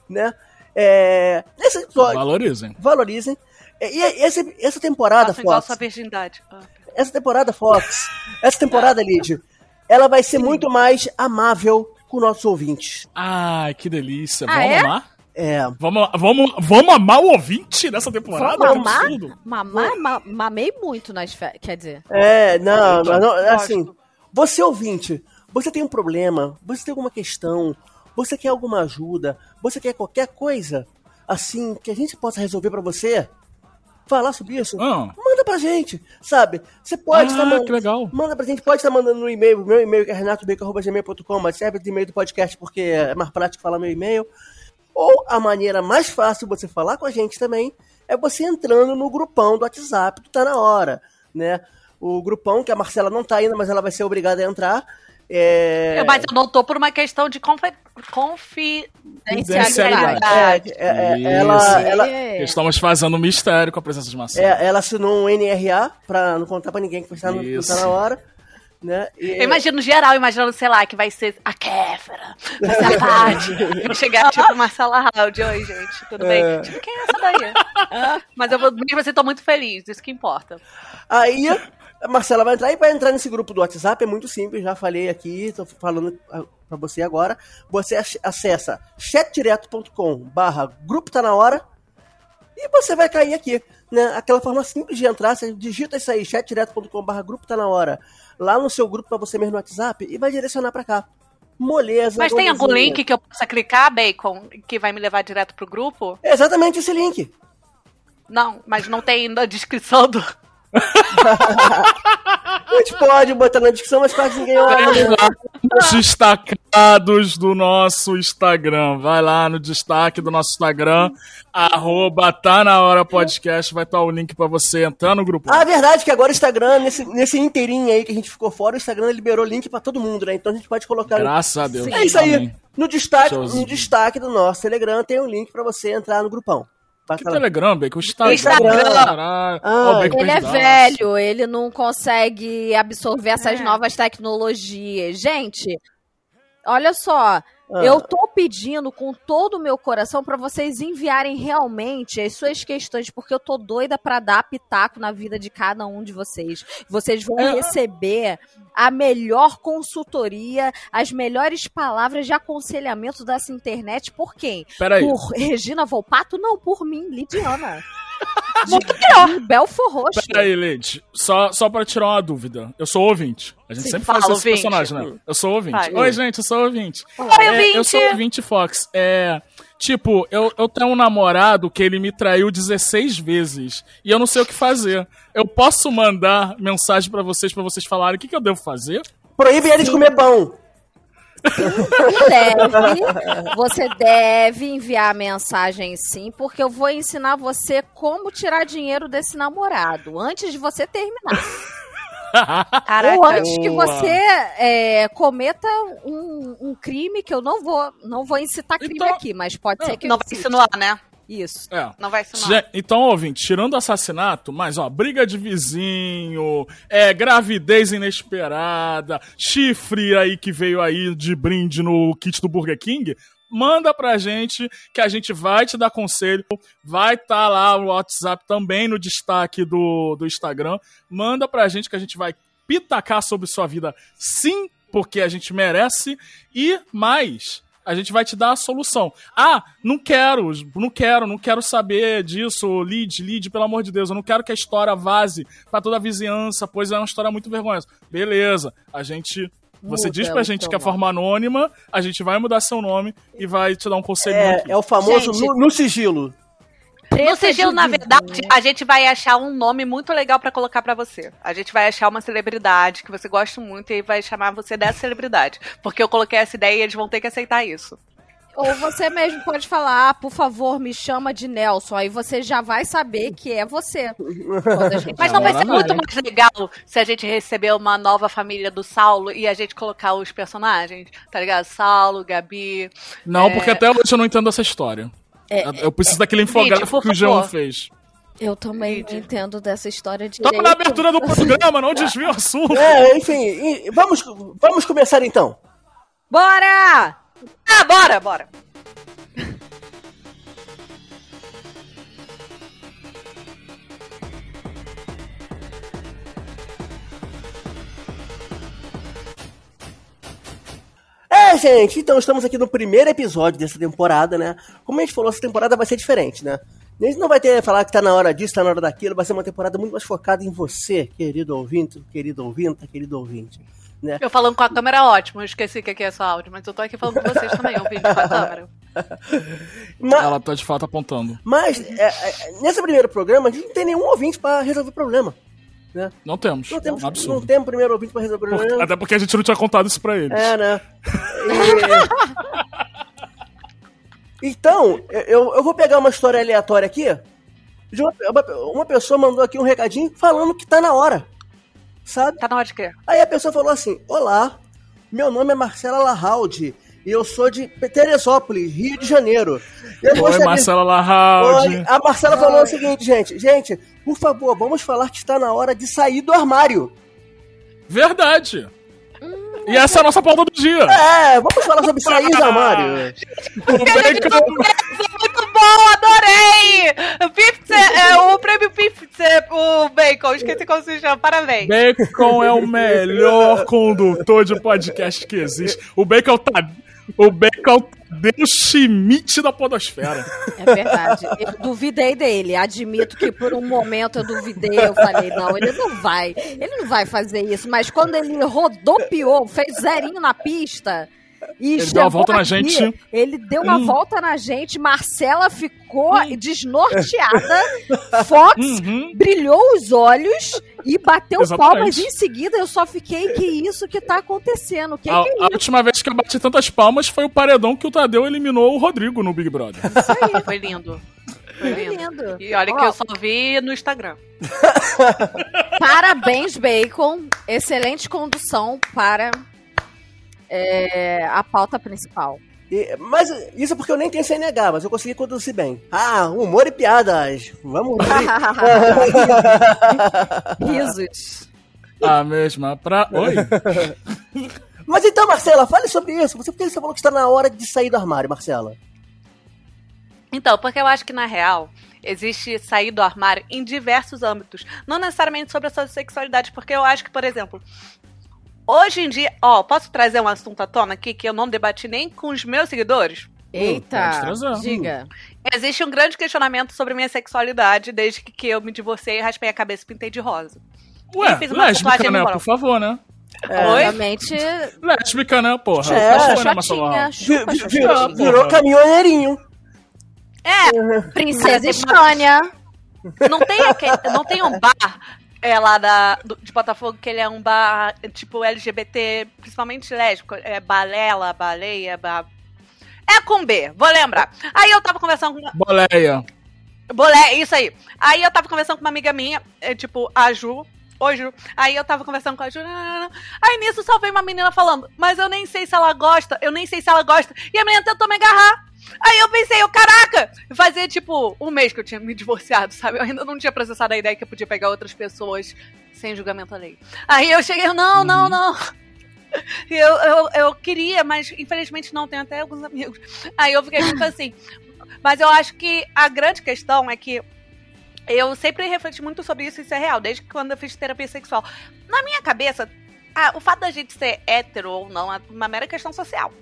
né? É, esse episódio, Valorizem. valorizem. É, E esse, essa temporada, Fox, sua virgindade. Ah. essa temporada, Fox, essa temporada, Lid, ela vai ser muito mais amável com nossos ouvintes. Ai, que delícia. Ah, Vamos é? lá? É. Vamos, vamos, vamos amar o ouvinte nessa temporada? Vamos Que amar? absurdo. Mamar, ma- mamei muito nas férias. Quer dizer, É, não, mas não, Gosto. assim, você ouvinte, você tem um problema, você tem alguma questão, você quer alguma ajuda, você quer qualquer coisa, assim, que a gente possa resolver pra você, falar sobre isso, Ah, manda pra gente, sabe? Você pode Ah, estar mandando. que legal. Manda pra gente, pode estar mandando no e-mail, meu e-mail que é renatobeco.gmail.com, mas serve de e-mail do podcast porque é mais prático falar meu e-mail. Ou a maneira mais fácil de você falar com a gente também é você entrando no grupão do WhatsApp do Tá Na Hora, né? O grupão, que a Marcela não tá ainda, mas ela vai ser obrigada a entrar. É... Eu- Mas eu não tô por uma questão de confi... confi... Confidencialidade. É, é, é, Isso. ela, ela, É. Estamos fazendo um mistério com a presença de Marcelo. é, ela assinou um NRA pra não contar pra ninguém que está no, tá na hora. Né? E- Eu imagino geral, imaginando, sei lá, que vai ser a Kéfera, vai ser a Paty. Vai chegar tipo Marcela Haldi. Oi, gente, tudo É. bem? Tipo, quem é essa daí? Ah, Mas eu vou- mesmo assim tô muito feliz, isso que importa. Aí a Marcela vai entrar e vai entrar nesse grupo do WhatsApp, é muito simples, já falei aqui, tô falando ah, pra você agora. Você ac- acessa chatdireto.com barra grupo tá na hora e você vai cair aqui, né? Aquela forma simples de entrar, você digita isso aí, chatdireto.com barra grupo tá na hora, lá no seu grupo pra você mesmo no WhatsApp e vai direcionar pra cá. Moleza. Mas tem algum link que eu possa clicar, Bacon, que vai me levar direto pro grupo? É exatamente esse link. Não, mas não tem na descrição do. A gente pode botar na descrição, mas quase ninguém olha. Os destacados do nosso Instagram. Vai lá no destaque do nosso Instagram, arroba tá na hora podcast, vai estar o link pra você entrar no grupo. Ah, verdade que agora o Instagram, nesse, nesse inteirinho aí que a gente ficou fora, o Instagram liberou link pra todo mundo, né? Então a gente pode colocar. Graças a Deus. É isso aí. Amém. No destaque, Showzinho. no destaque do nosso Telegram tem um link pra você entrar no grupão. Que lá. Telegram, Bacon? O Instagram. Instagram. Caralho. Ah, Ó, o Bacon Ele é velho, ele não consegue absorver essas É. novas tecnologias. Gente, olha só. Ah. Eu tô pedindo com todo o meu coração pra vocês enviarem realmente as suas questões, porque eu tô doida pra dar pitaco na vida de cada um de vocês. Vocês vão É. receber a melhor consultoria, as melhores palavras de aconselhamento dessa internet por quem? Peraí. Por Regina Volpato? Não, por mim, Lidiana. De Belfor Roxo. Peraí, Leide. Só, só pra tirar uma dúvida. Eu sou ouvinte. A gente Sim, sempre fala, faz esse ouvinte. personagem, né? Eu sou ouvinte. Vai. Oi, gente, eu sou ouvinte. Oi, É, ouvinte! eu sou ouvinte Fox. É. Tipo, eu, eu tenho um namorado que ele me traiu 16 vezes e eu não sei o que fazer. Eu posso mandar mensagem pra vocês, pra vocês falarem o que, que eu devo fazer? Proíbe ele de comer pão. Deve, você deve enviar mensagem sim, porque eu vou ensinar você como tirar dinheiro desse namorado antes de você terminar. Caraca. Ou antes que boa. você é, cometa um, um crime que eu não vou, não vou incitar crime Então- aqui, mas pode ser que Não vai incite. insinuar, né? Isso. É. Não vai insinuar. Gente, Então, ouvinte, tirando assassinato, mas ó, briga de vizinho, é, gravidez inesperada, chifre aí que veio aí de brinde no kit do Burger King, manda pra gente que a gente vai te dar conselho, vai estar lá o WhatsApp também no destaque do, do Instagram, manda pra gente que a gente vai pitacar sobre sua vida sim, porque a gente merece, e mais... A gente vai te dar a solução. Ah, não quero, não quero, não quero saber disso, lead, lead, pelo amor de Deus. Eu não quero que a história vaze pra toda a vizinhança, pois é uma história muito vergonhosa. Beleza, a gente. Você Muda diz pra gente que é forma anônima, a gente vai mudar seu nome e vai te dar um conselhinho É, é o famoso Gente. no, no sigilo. No Treta sigilo, de na verdade, a gente vai achar um nome muito legal pra colocar pra você. A gente vai achar uma celebridade que você gosta muito e vai chamar você dessa celebridade. Porque eu coloquei essa ideia e eles vão ter que aceitar isso. Ou você mesmo pode falar, ah, por favor, me chama de Nelson. Aí você já vai saber que é você. Mas não vai ser muito mais legal se a gente receber uma nova família do Saulo e a gente colocar os personagens, tá ligado? Saulo, Gabi. Não, É. porque até hoje eu não entendo essa história. Eu- eu preciso daquele infográfico que o João fez. Eu também Vídeo. entendo dessa história de Tamo na abertura do programa, não desvia o assunto. É, enfim, vamos, vamos começar então. Bora! Ah, bora, bora. Gente, então estamos aqui no primeiro episódio dessa temporada, né? Como a gente falou, essa temporada vai ser diferente, né? A gente não vai ter falar que tá na hora disso, tá na hora daquilo, vai ser uma temporada muito mais focada em você, querido ouvinte, querido ouvinte, querido ouvinte. Né? Eu falando com a câmera é ótimo, eu esqueci que aqui é só áudio, mas eu tô aqui falando com vocês também, ouvindo com a câmera. Ma- Ela tá de fato apontando. Mas, é, é, nesse primeiro programa, a gente não tem nenhum ouvinte pra resolver o problema. Né? Não temos. Não temos, É um absurdo. não temos primeiro ouvinte pra resolver o Por- problema. Até porque a gente não tinha contado isso pra eles. É, né? E- Então, eu, eu vou pegar uma história aleatória aqui. de uma, uma- uma pessoa mandou aqui um recadinho falando que tá na hora. Sabe? Tá na hora de quê? Aí a pessoa falou assim: Olá, meu nome é Marcela Larraldi e eu sou de Teresópolis, Rio de Janeiro. Eu Oi, gostaria- Marcela. Oi, a Marcela falou o seguinte, gente. Gente, por favor, vamos falar que está na hora de sair do armário. Verdade. E essa é a nossa pauta do dia. É, vamos falar sobre sair do armário. O Bacon, Muito bom, adorei! Pipse, é, o prêmio Pipse, o Bacon, esqueci como se chama, parabéns. Bacon é o melhor condutor de podcast que existe. O Bacon tá. O Bacon deu Schmidt da Podosfera. É verdade. Eu duvidei dele. Admito que por um momento eu duvidei. Eu falei, não, ele não vai. Ele não vai fazer isso. Mas quando ele rodopiou, fez zerinho na pista. E Ele deu uma volta na aqui, gente. Ele deu uma Hum. volta na gente. Marcela ficou desnorteada. Fox Uhum. brilhou os olhos e bateu Exatamente. palmas em seguida. Eu só fiquei, que isso que tá acontecendo? Que A, que é a última vez que eu bati tantas palmas foi o paredão que o Tadeu eliminou o Rodrigo no Big Brother. isso aí? Foi lindo. Foi lindo. lindo. E olha que eu só vi no Instagram. Parabéns, Bacon. Excelente condução para é, a pauta principal. E- mas isso é porque eu nem tenho CNH, mas eu consegui conduzir bem. Ah, humor e piadas. Vamos rir. Risos. A mesma pra. Oi? Mas então, Marcela, fale sobre isso. Você, por que você falou que está na hora de sair do armário, Marcela? Então, porque eu acho que na real existe sair do armário em diversos âmbitos, não necessariamente sobre a sua sexualidade, porque eu acho que, por exemplo, hoje em dia, ó, posso trazer um assunto à tona aqui que eu não debati nem com os meus seguidores? Eita, trazer. diga. Existe um grande questionamento sobre minha sexualidade desde que, que eu me divorciei, raspei a cabeça e pintei de rosa. Ué, fiz uma lésbica, né? Por favor, né? Oi? Obviamente, Lésbica, né, porra? É, Larraldi? chupa, Vi- chupa, virou, porra. virou caminhoneirinho. É, Princesa Estânia. não tem, aquele, não tem um bar é, lá da, do- de Botafogo que ele é um bar tipo LGBT, principalmente lésbico, é balela, baleia, ba... É com B, vou lembrar. Aí eu tava conversando com Boleia. Bolé, isso aí. Aí eu tava conversando com uma amiga minha, é, tipo, a Ju. Oi, Ju. Aí eu tava conversando com a Ju. Aí nisso só veio uma menina falando, mas eu nem sei se ela gosta, eu nem sei se ela gosta. E a menina tentou me agarrar. Aí eu pensei, eu, caraca! Fazia tipo um mês que eu tinha me divorciado, sabe? Eu ainda não tinha processado a ideia que eu podia pegar outras pessoas sem julgamento alheio. Aí eu cheguei, não, não, não. E Eu, eu, eu queria, mas infelizmente não, tenho até alguns amigos. Aí eu fiquei muito assim. Mas eu acho que a grande questão é que eu sempre refleti muito sobre isso, isso é real, desde quando eu fiz terapia sexual. Na minha cabeça, ah, o fato da gente ser hétero ou não é uma mera questão social.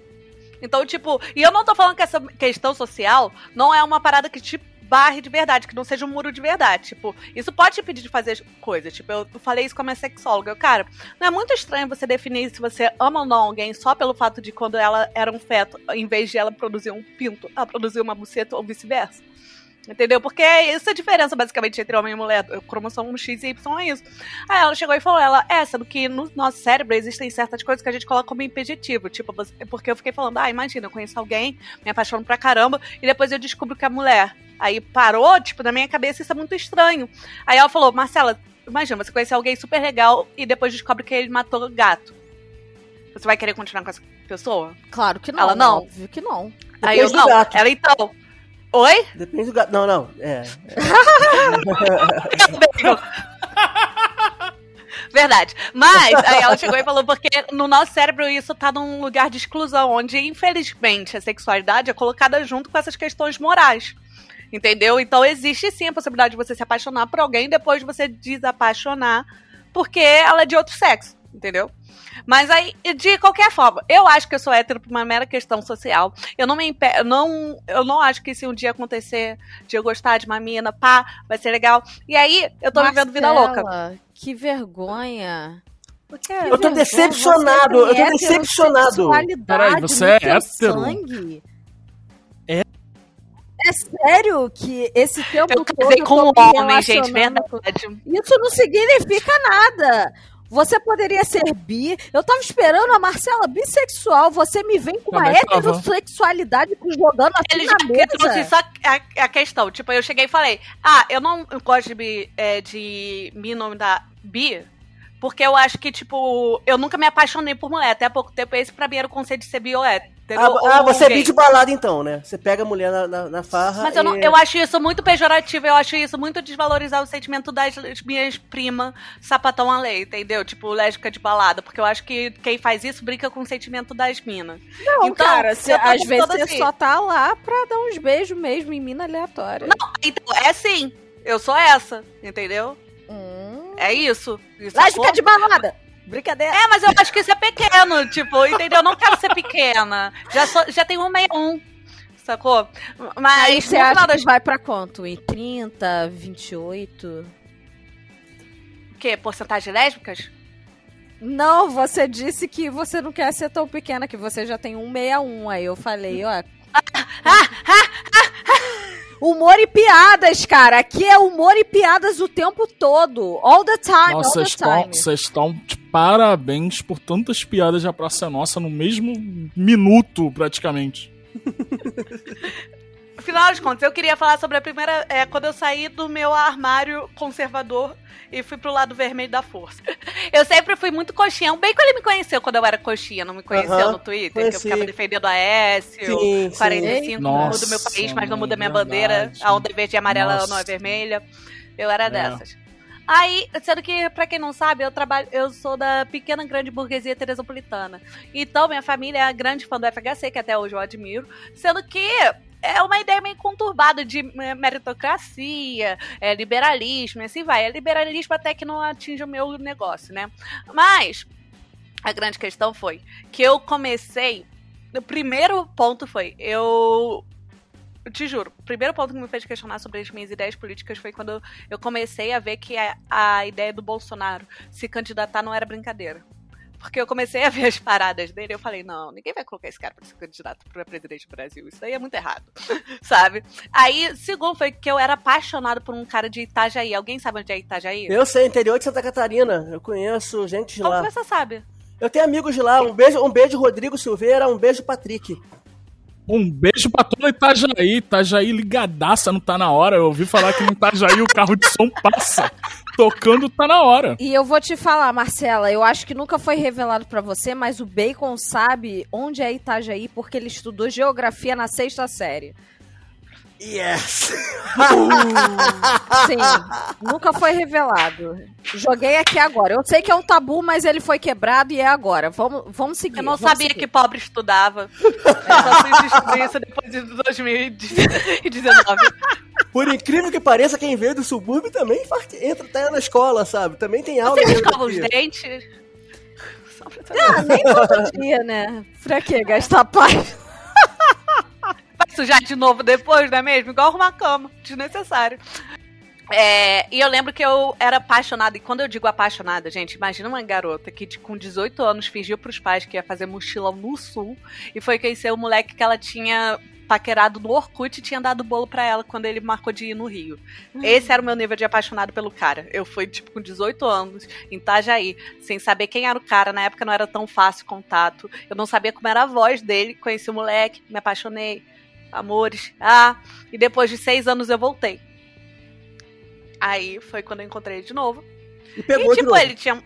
Então, tipo, e eu não tô falando que essa questão social não é uma parada que te barre de verdade, que não seja um muro de verdade. Tipo, isso pode te impedir de fazer coisas. Tipo, eu falei isso com a minha sexóloga. Eu, cara, não é muito estranho você definir se você ama ou não alguém só pelo fato de quando ela era um feto, em vez de ela produzir um pinto, ela produziu uma buceta ou vice-versa. Entendeu? Porque é essa a diferença, basicamente, entre homem e mulher. O cromossomo X e Y é isso. Aí ela chegou e falou, ela, é, sendo que no nosso cérebro existem certas coisas que a gente coloca como impeditivo. Tipo, você- porque eu fiquei falando, ah, imagina, eu conheço alguém, me apaixono pra caramba, e depois eu descubro que é mulher. Aí parou, tipo, na minha cabeça isso é muito estranho. Aí ela falou, Marcela, imagina, você conhece alguém super legal e depois descobre que ele matou o gato. Você vai querer continuar com essa pessoa? Claro que não. Ela não? Óbvio que não. Aí eu não. gato. Ela então. Oi? Depende do gato. Não, não. É. Verdade. Mas, aí ela chegou e falou, porque no nosso cérebro isso tá num lugar de exclusão, onde, infelizmente, a sexualidade é colocada junto com essas questões morais. Entendeu? Então existe sim a possibilidade de você se apaixonar por alguém e depois você desapaixonar porque ela é de outro sexo. Entendeu? Mas aí, de qualquer forma, eu acho que eu sou hétero por uma mera questão social. Eu não me impe... não, eu não acho que se um dia acontecer de eu gostar de uma mina, pá, vai ser legal. E aí, eu tô vivendo vida louca. Marcela, Que vergonha. Porque Eu tô Vergonha, decepcionado, você tem eu tô decepcionado. heterossexualidade Peraí, você é hétero? sangue. É? É sério que esse tempo eu todo casei eu com tô um me homem, gente, verdade. Isso não significa nada. Você poderia ser bi. Eu tava esperando a Marcela bissexual. Você me vem com uma heterossexualidade jogando assim Ele na já que trouxe mesa. só a, a questão. Tipo, eu cheguei e falei: Ah, eu não gosto de, bi- é, de me nome da bi. Porque eu acho que, tipo, eu nunca me apaixonei por mulher. Até há pouco tempo, esse pra mim era o conceito de ser bi ou hétero. Ah, ah, você é gay. bi de balada então, né? Você pega a mulher na, na, na farra. Mas eu, não, e- eu acho isso muito pejorativo, eu acho isso muito desvalorizar o sentimento das minhas primas sapatão a lei, entendeu? Tipo, lésbica de balada, porque eu acho que quem faz isso brinca com o sentimento das minas. Não, Então, cara, tô às vezes você assim. só tá lá pra dar uns beijos mesmo em mina aleatória. Então, é sim, eu sou essa, entendeu? Hum. É isso. isso Lésbica sacou? de balada. Brincadeira. É, mas eu acho que isso é pequeno, tipo, entendeu? Eu não quero ser pequena. Já, sou, já tenho um 61, sacou? Mas Aí você acha das que vai pra quanto? Em 30, 28? o quê? Porcentagem de lésbicas? Não, você disse que você não quer ser tão pequena, que você já tem 161. Aí eu falei, ó. Humor e piadas, cara. Aqui é humor e piadas o tempo todo. All the time, Nossa, all the vocês estão- time. vocês estão de parabéns por tantas piadas de A Praça é Nossa no mesmo minuto, praticamente. Afinal de contas, eu queria falar sobre a primeira. É, quando eu saí do meu armário conservador e fui pro lado vermelho da força. Eu sempre fui muito coxinha. Bem que ele me conheceu quando eu era coxinha, não me conheceu no Twitter, que conheci. eu ficava defendendo a Aécio. Sim, sim. 45 Nossa, muda o meu país, mas não muda a minha verdade. bandeira. A onda é verde e amarela Nossa. não é vermelha. Eu era É. dessas. Aí, sendo que, pra quem não sabe, eu trabalho, eu sou da pequena grande burguesia teresopolitana. Então, minha família é grande fã do FHC, que até hoje eu admiro. Sendo que é uma ideia meio conturbada de eh, meritocracia, é, liberalismo, e assim vai. É liberalismo até que não atinge o meu negócio, né? Mas a grande questão foi que eu comecei. O primeiro ponto foi, eu. Eu te juro, o primeiro ponto que me fez questionar sobre as minhas ideias políticas foi quando eu comecei a ver que a, a ideia do Bolsonaro se candidatar não era brincadeira. Porque eu comecei a ver as paradas dele e eu falei, não, ninguém vai colocar esse cara pra ser candidato pra presidente do Brasil. Isso aí é muito errado. Sabe? Aí, segundo, foi que eu era apaixonado por um cara de Itajaí. Alguém sabe onde é Itajaí? Eu sei, interior de Santa Catarina. Eu conheço gente de Como lá. que você sabe? Eu tenho amigos de lá. Um beijo, um beijo Rodrigo Silveira, um beijo Patrick. Um beijo pra toda Itajaí. Itajaí ligadaça, não tá na hora. Eu ouvi falar que no Itajaí o carro de som passa. Tocando tá na hora. E eu vou te falar, Marcela, eu acho que nunca foi revelado pra você, mas o Bacon sabe onde é Itajaí porque ele estudou geografia na sexta série. Yes! Sim, nunca foi revelado. Joguei aqui agora. Eu sei que é um tabu, mas ele foi quebrado e é agora. Vamos, vamos seguir. Eu não vamos sabia seguir. que pobre estudava. Eu só fui descobrir isso depois de 2019. Por incrível que pareça, quem veio do subúrbio também entra tá na escola, sabe? Também tem aula Vocês de escovam os dentes? Só pra saber. Ah, nem todo dia, né? Pra que gastar paz? Vai sujar de novo depois, não é mesmo? Igual arrumar cama. Desnecessário. É, e eu lembro que eu era apaixonada, e quando eu digo apaixonada, gente, imagina uma garota que de- com 18 anos fingiu pros pais que ia fazer mochilão no sul e foi conhecer o moleque que ela tinha paquerado no Orkut e tinha dado bolo pra ela quando ele marcou de ir no Rio. Esse era o meu nível de apaixonado pelo cara. Eu fui, tipo, com 18 anos, em Itajaí, sem saber quem era o cara. Na época não era tão fácil o contato. Eu não sabia como era a voz dele. Conheci o moleque, me apaixonei. Amores. Ah, e depois de seis anos eu voltei. Aí foi quando eu encontrei ele de novo. E pegou e, de tipo, novo. ele tinha.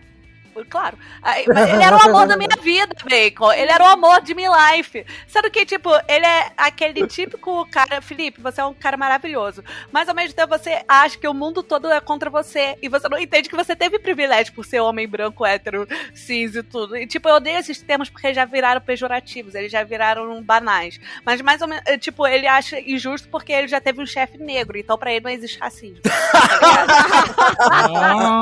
Claro. Mas ele era o amor da minha vida, Bacon. Ele era o amor de minha life. Sendo que, tipo, ele é aquele típico cara. Felipe, você é um cara maravilhoso. Mas ao mesmo tempo você acha que o mundo todo é contra você. E você não entende que você teve privilégio por ser homem branco, hétero, cis e tudo. E, tipo, eu odeio esses termos porque já viraram pejorativos, eles já viraram banais. Mas mais ou menos, tipo, ele acha injusto porque ele já teve um chefe negro. Então pra ele não existe racismo. Tá.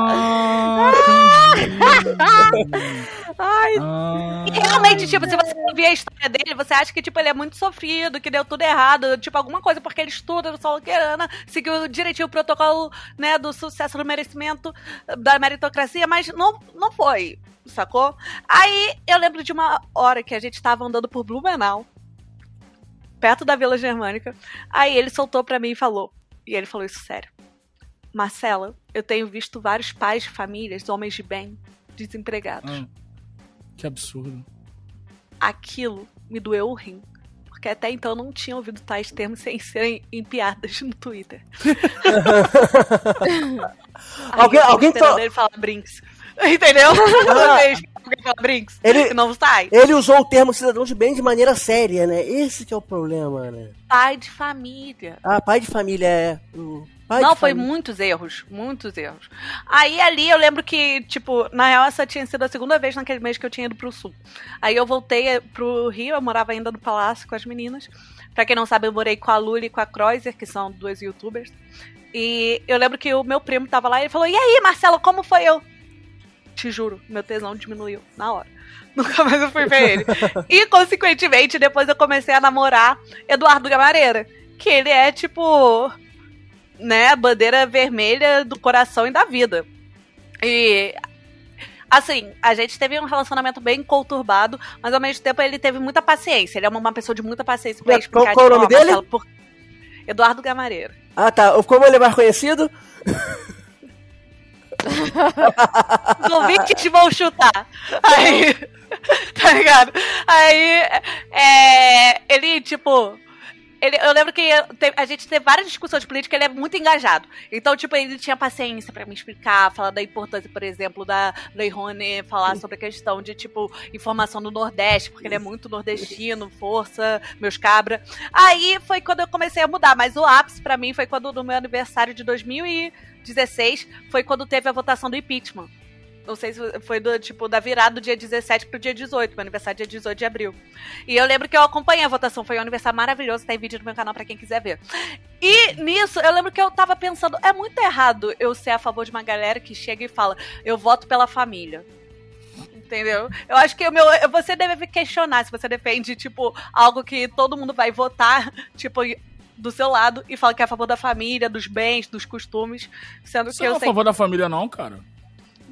Ai, Ah, E realmente, tipo, se você ouvir a história dele, você acha que, tipo, ele é muito sofrido, que deu tudo errado, tipo, alguma coisa porque ele estuda no solo querana, seguiu direitinho o protocolo, né, do sucesso no merecimento, da meritocracia, mas não, não foi, sacou? Aí, eu lembro de uma hora que a gente tava andando por Blumenau, perto da Vila Germânica, aí ele soltou pra mim e falou, e ele falou isso sério, Marcela, eu tenho visto vários pais de famílias, homens de bem, desempregados ah, que absurdo. aquilo me doeu o rim. Porque até então eu não tinha ouvido tais termos sem serem em piadas no Twitter. Alguém- alguém to- ele falar Brinks. Entendeu? Que alguém fala Brinks, Ele- não sai. Ele usou o termo cidadão de bem de maneira séria, né? Esse que é o problema, né? Pai de família. Ah, pai de família é. o pai não, foi muitos erros, muitos erros. Aí ali eu lembro que, tipo, na real essa tinha sido a segunda vez naquele mês que eu tinha ido pro sul. Aí eu voltei eh, pro Rio, eu morava ainda no Palácio com as meninas. Pra quem não sabe, eu morei com a Luli e com a Kreuzer, que são duas youtubers. E eu lembro que o meu primo tava lá e ele falou: E aí, Marcelo, como foi eu? Te juro, meu tesão diminuiu na hora. Nunca mais eu fui ver ele. e, consequentemente, depois eu comecei a namorar Eduardo Gamareira. Que ele é, tipo, né, bandeira vermelha do coração e da vida. E assim, a gente teve um relacionamento bem conturbado, mas ao mesmo tempo ele teve muita paciência. Ele é uma, pessoa de muita paciência pra explicar qual o nome dele? Por- Eduardo Gamareira. Ah, tá. Como ele é mais conhecido? Os ouvintes vão chutar. Aí, tá ligado? Aí, é, ele, tipo. Ele, eu lembro que a gente teve várias discussões políticas, ele é muito engajado. Então, tipo, ele tinha paciência pra me explicar, falar da importância, por exemplo, da Lei Rouanet, falar sobre a questão de, tipo, informação do Nordeste, porque ele é muito nordestino, força, meus cabra. Aí foi quando eu comecei a mudar, mas o ápice pra mim foi quando, no meu aniversário de 2016, foi quando teve a votação do impeachment. Não sei se foi do tipo da virada do dia 17 pro dia 18, meu aniversário é dia 18 de abril. E eu lembro que eu acompanhei a votação, foi um aniversário maravilhoso, tá em vídeo no meu canal pra quem quiser ver. E nisso, eu lembro que eu tava pensando, é muito errado eu ser a favor de uma galera que chega e fala, eu voto pela família. Entendeu? Eu acho que o meu, você deve questionar se você defende, tipo, algo que todo mundo vai votar, tipo, do seu lado e fala que é a favor da família, dos bens, dos costumes, sendo Você que não eu é a favor da família, não, cara?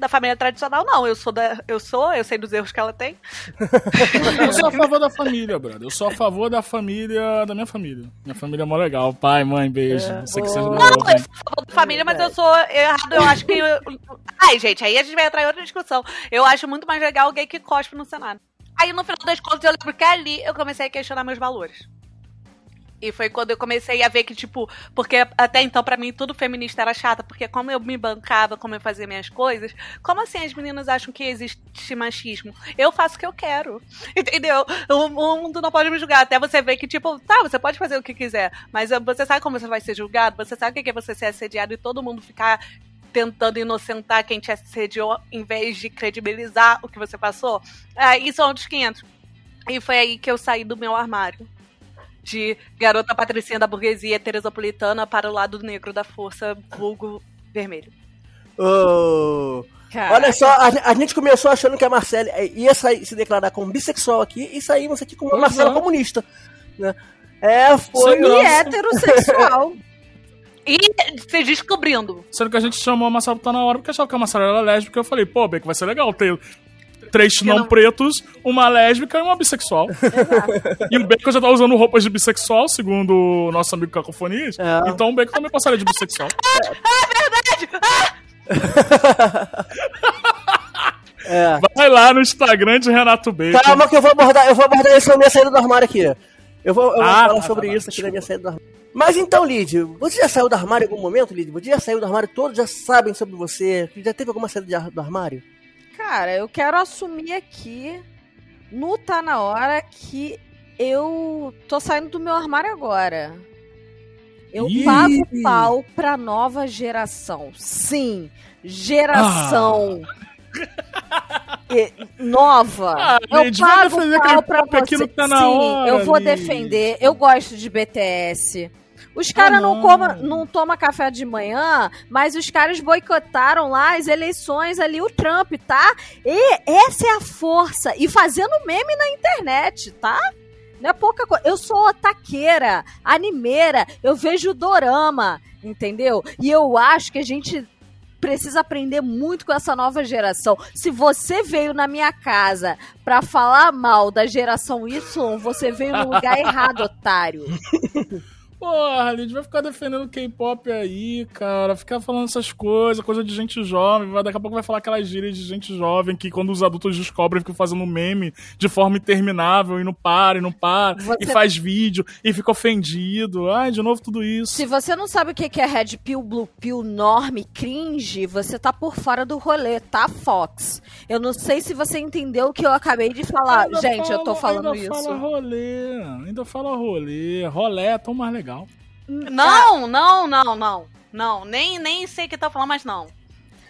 Da família tradicional, não. Eu sou da. Eu sou, eu sei dos erros que ela tem. Eu sou a favor da família, brother. Eu sou a favor da família, da minha família. Minha família é mó legal. Pai, mãe, beijo. Você que vocês não Não, eu sou a favor da família, mas eu sou errado. Eu acho que. Ai, gente, aí a gente vai entrar em outra discussão. Eu acho muito mais legal o gay que cospe no Senado. Aí, no final das contas, eu lembro que ali eu comecei a questionar meus valores. E foi quando eu comecei a ver que, tipo, porque até então, pra mim, tudo feminista era chata, porque como eu me bancava, como eu fazia minhas coisas, como assim as meninas acham que existe machismo? Eu faço o que eu quero. Entendeu? O mundo não pode me julgar. Até você ver que, tipo, tá, você pode fazer o que quiser, mas você sabe como você vai ser julgado? Você sabe o que é você ser assediado e todo mundo ficar tentando inocentar quem te assediou em vez de credibilizar o que você passou? Ah, isso é um dos 500. E foi aí que eu saí do meu armário de garota patricinha da burguesia teresopolitana para o lado negro da força vulgo vermelho. Ô, cara. Olha só, a, a gente começou achando que a Marcela ia sair- se declarar como bissexual aqui e saímos aqui com uma Pois Marcela comunista. Né? É, foi. E heterossexual. E se descobrindo. Sendo que a gente chamou a Marcela tá na hora porque achava que a Marcela era lésbica. Eu falei, pô, Beco, vai ser legal ter três não, não- pretos, uma lésbica e uma bissexual. e o Beco já tá usando roupas de bissexual, segundo o nosso amigo Cacofonias. É. Então o Beco também passaria de bissexual. É. Vai lá no Instagram de Renato Bacon. Calma que eu vou abordar, eu vou abordar isso na minha saída do armário aqui. Eu vou, eu vou Ah, falar tá, sobre tá, tá, isso aqui na minha saída do armário. Mas então, Lid, você já saiu do armário em algum momento, Lid? Você já saiu do armário? Todos já sabem sobre você? Já teve alguma saída do armário? Cara, eu quero assumir aqui, no Tá Na Hora, que eu tô saindo do meu armário agora. Eu Ih. pago pau pra nova geração. Sim, geração. e- nova. Ah, eu vai pago pau pra papo aqui você. no Tá Na Sim, Hora, eu vou defender. Eu gosto de BTS. Os caras Ah, não, não. não tomam café de manhã, mas os caras boicotaram lá as eleições ali, o Trump, tá? E essa é a força. E fazendo meme na internet, tá? Não é pouca coisa. Eu sou otaqueira, animeira, eu vejo dorama, entendeu? E eu acho que a gente precisa aprender muito com essa nova geração. Se você veio na minha casa pra falar mal da geração Y, você veio no lugar errado, otário. Porra, Lid, vai ficar defendendo K-pop aí, cara. Ficar falando essas coisas, coisa de gente jovem. Daqui a pouco vai falar aquelas gírias de gente jovem que quando os adultos descobrem ficam fazendo meme de forma interminável e não para, e não para, Você- e faz vídeo e fica ofendido. Ai, de novo tudo isso. Se você não sabe o que é Red Pill, Blue Pill, Norme, Cringe, você tá por fora do rolê, tá, Fox? Eu não sei se você entendeu o que eu acabei de falar. Ainda Gente, eu tô fala- falando ainda isso. Fala rolê, ainda fala rolê. Rolé é tão mais legal. Não, não, não, não. Não, nem, nem sei o que tá falando, mas não.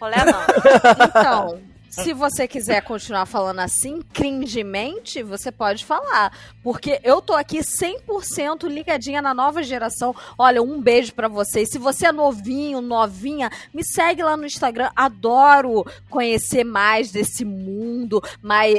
Rolé não. Então, se você quiser continuar falando assim, cringemente, você pode falar. Porque eu tô aqui 100% ligadinha na nova geração. Olha, um beijo pra vocês. Se você é novinho, novinha, me segue lá no Instagram. Adoro conhecer mais desse mundo, mas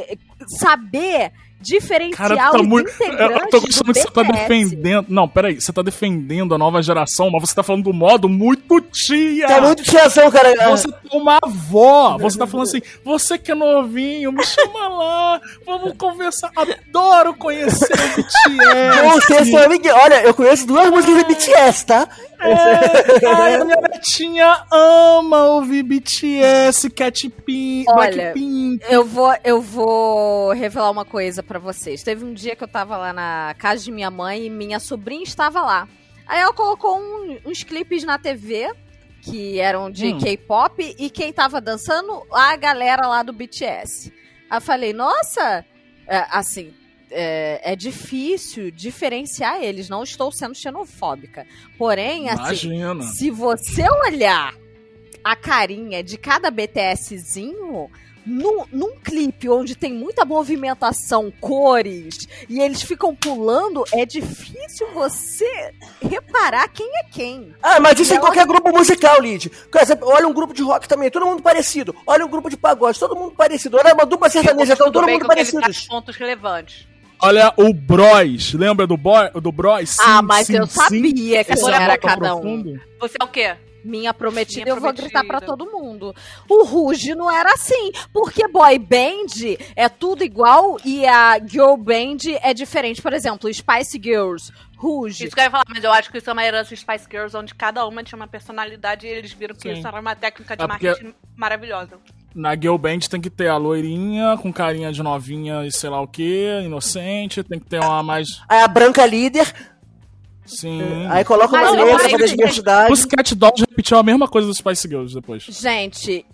saber diferenciar Cara, tá muito. Eu tô do gostando que você tá defendendo. Não, peraí, você tá defendendo a nova geração, mas você tá falando do modo muito tia. Tá muito tiazão, cara. Você é uma avó. Você tá falando assim, você que é novinho, me chama lá. Vamos conversar. Adoro conhecer o BTS. Você, seu amigo. Olha, eu conheço duas músicas do BTS, tá? É, ai, a minha netinha ama ouvir BTS, Cat Pink, Olha, Blackpink. Eu vou, eu vou revelar uma coisa pra vocês. Teve um dia que eu tava lá na casa de minha mãe e minha sobrinha estava lá. Aí ela colocou um- uns clipes na TV que eram de Hum. K-pop e quem tava dançando a galera lá do BTS. Aí eu falei, nossa, é, assim, é, é difícil diferenciar eles. Não estou sendo xenofóbica. Porém, assim, Imagina. se você olhar a carinha de cada BTSzinho, num, num clipe onde tem muita movimentação, cores, e eles ficam pulando, é difícil você reparar quem é quem. Ah, mas isso em Ela- qualquer grupo musical, Lid. Por exemplo, olha um grupo de rock também, todo mundo parecido. Olha um grupo de pagode, todo mundo parecido. Olha uma dupla sertaneja, todo mundo parecidos. pontos relevantes. Olha o Bros, lembra do, boy, do Bros? Sim, ah, mas sim, eu sim. sabia que não era tão cada um. profundo. Você é o quê? Minha prometida, Minha eu vou gritar pra prometida. todo mundo. O Ruge não era assim, porque boy band é tudo igual e a girl band é diferente. Por exemplo, Spice Girls, Ruge. Isso que eu ia falar, mas eu acho que isso é uma herança Spice Girls, onde cada uma tinha uma personalidade e eles viram que Sim. isso era uma técnica de É porque- marketing maravilhosa. Na Girl Band tem que ter a loirinha, com carinha de novinha e sei lá o que, inocente. Tem que ter uma mais. Aí a branca líder, Sim. aí coloca uma letra pra que- diversidade. Os Cat Dolls repetiu a mesma coisa dos Spice Girls depois. Gente,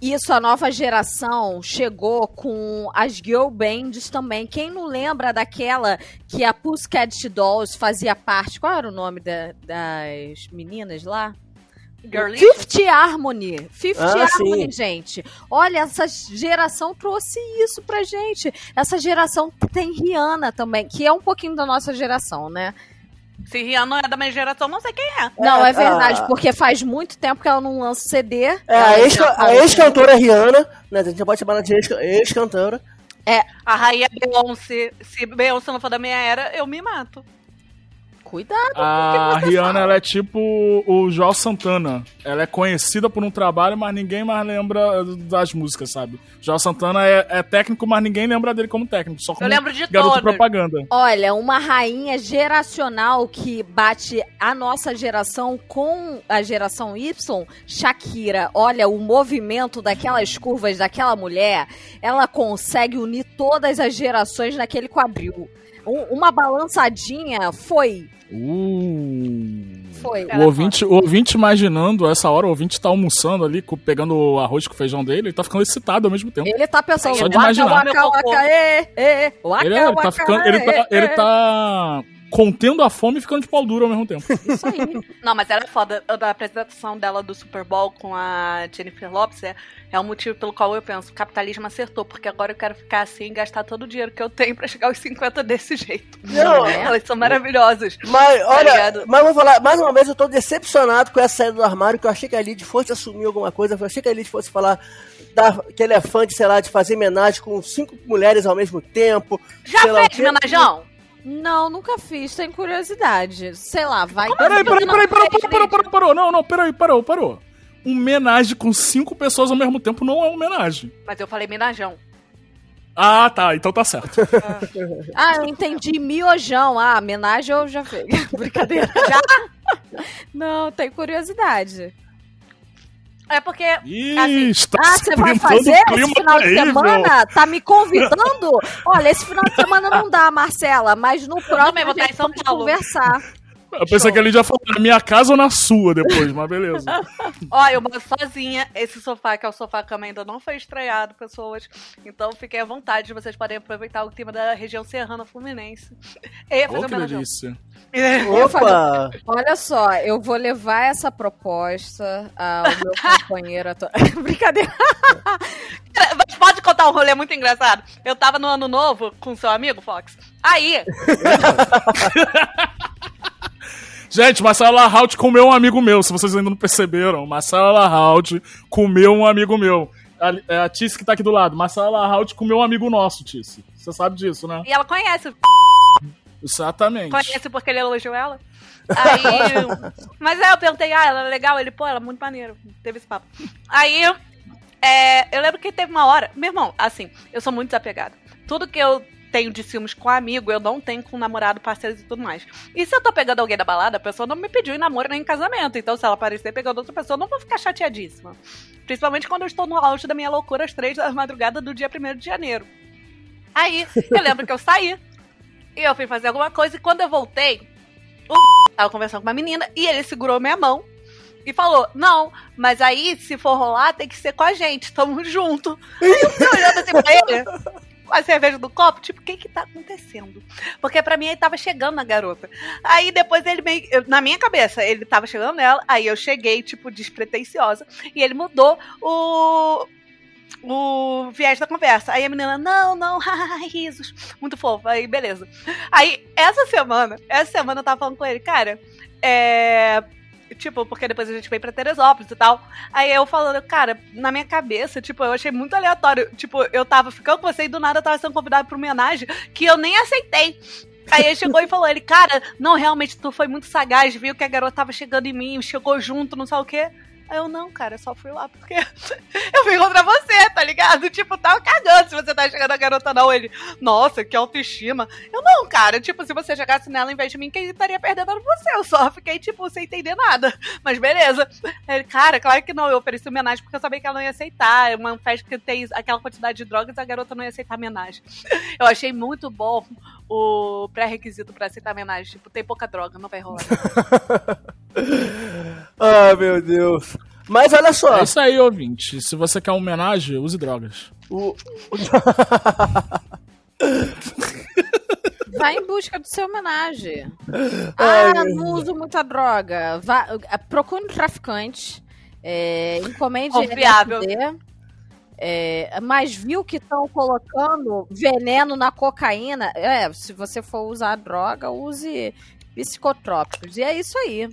isso a nova geração chegou com as girl bands também. Quem não lembra daquela que a Pussycat Dolls fazia parte? Qual era o nome da- das meninas lá? Girly. Fifty Harmony. Fifty Ah, Harmony, sim. gente. Olha, essa geração trouxe isso pra gente. Essa geração tem Rihanna também, que é um pouquinho da nossa geração, né? Se Rihanna não é da minha geração, não sei quem é. Não, é ah, verdade, porque faz muito tempo que ela não lança CD. É, a ex- ex-cantora Rihanna, né? A gente já pode chamar ela de ex- ex-cantora. A rainha Beyoncé, se Beyoncé não for da minha era, eu me mato. Cuidado. A você Rihanna, fala. ela é tipo o Joel Santana. Ela é conhecida por um trabalho, mas ninguém mais lembra das músicas, sabe? Joel Santana é, é técnico, mas ninguém lembra dele como técnico. Só como Eu lembro de garoto propaganda. Olha, uma rainha geracional que bate a nossa geração com a geração Y, Shakira. Olha, o movimento daquelas curvas daquela mulher, ela consegue unir todas as gerações naquele quadril. Um- uma balançadinha foi. Uh. Foi. O ouvinte, o ouvinte imaginando essa hora, o ouvinte tá almoçando ali, pegando o arroz com o feijão dele, ele tá ficando excitado ao mesmo tempo. Ele tá pensando, Só de imaginar. waka, waka, ê, ê, waka, Ele, é, ele tá ficando. Ele tá. ê, Ele ê. tá contendo a fome e ficando de pau duro ao mesmo tempo. Isso aí. Não, mas era foda. A da apresentação dela do Super Bowl com a Jennifer Lopes é, é o motivo pelo qual eu penso, o capitalismo acertou, porque agora eu quero ficar assim e gastar todo o dinheiro que eu tenho pra chegar aos 50 desse jeito. Não, é? Elas são maravilhosas. Mas, olha, ligado? mas vou falar, mais uma vez eu tô decepcionado com essa saída do armário, que eu achei que a Lid fosse assumir alguma coisa, eu achei que a Lid fosse falar da, que ele é fã de, sei lá, de fazer homenagem com cinco mulheres ao mesmo tempo. Já lá fez, quê. menajão? Não, nunca fiz, tenho curiosidade. Sei lá, vai. Peraí, peraí, peraí, parou, fez, parou, parou, parou, parou. Não, não, peraí, parou, parou. Um homenagem com cinco pessoas ao mesmo tempo não é uma homenagem. Mas eu falei menajão. Ah, tá, então tá certo. Ah, eu entendi miojão. Ah, homenagem eu já fiz. Brincadeira. Já? Não, tenho curiosidade. É porque. Ih, Assim, está Ah, você vai fazer esse final de terrível. semana? Tá me convidando? Olha, esse final de semana não dá, Marcela, mas no próximo também vou estar em São Paulo. conversar. Eu pensei que ele já falou na minha casa ou na sua depois, mas beleza. Ó, eu moro sozinha. Esse sofá, que é o sofá cama, ainda não foi estreado, pessoas. Então fiquem à vontade, vocês podem aproveitar o clima da região serrana fluminense. E ia fazer que delícia. Opa! Olha só, eu vou levar essa proposta ao meu companheiro. atu- Brincadeira. Mas pode contar um rolê muito engraçado. Eu tava no ano novo com seu amigo, Fox. Aí, Gente, Marcelo Lahaut comeu um amigo meu, se vocês ainda não perceberam. Marcelo Lahaut comeu um amigo meu. A, é a Tice que tá aqui do lado. Marcelo Lahaut comeu um amigo nosso, Tice. Você sabe disso, né? e ela conhece. Exatamente. Conhece porque ele elogiou ela. Aí. Mas aí eu perguntei, ah, ela é legal? Ele, pô, ela é muito maneiro. Teve esse papo. Aí. é, eu lembro que teve uma hora. Meu irmão, assim, eu sou muito desapegada. Tudo que eu tenho de ciúmes com amigo, eu não tenho com namorado, parceiros e tudo mais. E se eu tô pegando alguém da balada, a pessoa não me pediu em namoro nem em casamento. Então, se ela aparecer pegando outra pessoa, eu não vou ficar chateadíssima. Principalmente quando eu estou no auge da minha loucura às três da madrugada do dia 1 de janeiro. Aí, eu lembro que eu saí. E eu fui fazer alguma coisa. E quando eu voltei, o tava conversando com uma menina. E ele segurou minha mão. E falou, não, mas aí, se for rolar, tem que ser com a gente. Tamo junto. Aí eu fiquei olhando assim pra ele. A cerveja do copo, tipo, o que que tá acontecendo? Porque pra mim ele tava chegando na garota. Aí depois ele meio. eu- Na minha cabeça, ele tava chegando nela, aí eu cheguei, tipo, despretensiosa, e ele mudou o. O viés da conversa. Aí a menina, não, não, risos. Muito fofo. Aí, beleza. Aí, essa semana, essa semana eu tava falando com ele, cara, é. Tipo, porque depois a gente veio pra Teresópolis e tal. Aí eu falando, cara, na minha cabeça, tipo, eu achei muito aleatório. Tipo, eu tava ficando com você e do nada eu tava sendo convidado pra homenagem que eu nem aceitei. Aí ele chegou e falou, ele, cara, não, realmente, tu foi muito sagaz, viu que a garota tava chegando em mim, chegou junto, não sei o quê. Aí eu, não, cara, eu só fui lá porque eu fui contra você, tá ligado? Tipo, tava cagando se você tá chegando a garota, não. Ele, nossa, que autoestima. Eu, não, cara, tipo, se você chegasse nela em vez de mim, quem estaria perdendo era você. Eu só fiquei, tipo, sem entender nada. Mas beleza. Ele, cara, claro que não, eu ofereci homenagem porque eu sabia que ela não ia aceitar. É Uma festa que tem aquela quantidade de drogas, a garota não ia aceitar homenagem. Eu achei muito bom o pré-requisito pra aceitar homenagem. Tipo, tem pouca droga, não vai rolar. Ah, meu Deus. Mas olha só, É isso aí, ouvinte. Se você quer uma homenagem, use drogas. o, Vai em busca do seu homenagem. Ah, não uso muita droga. Vá, eh, procure um traficante. É, encomende Confiável. LSD, é, mas viu que estão colocando veneno na cocaína? É, se você for usar droga, use psicotrópicos. E é isso aí.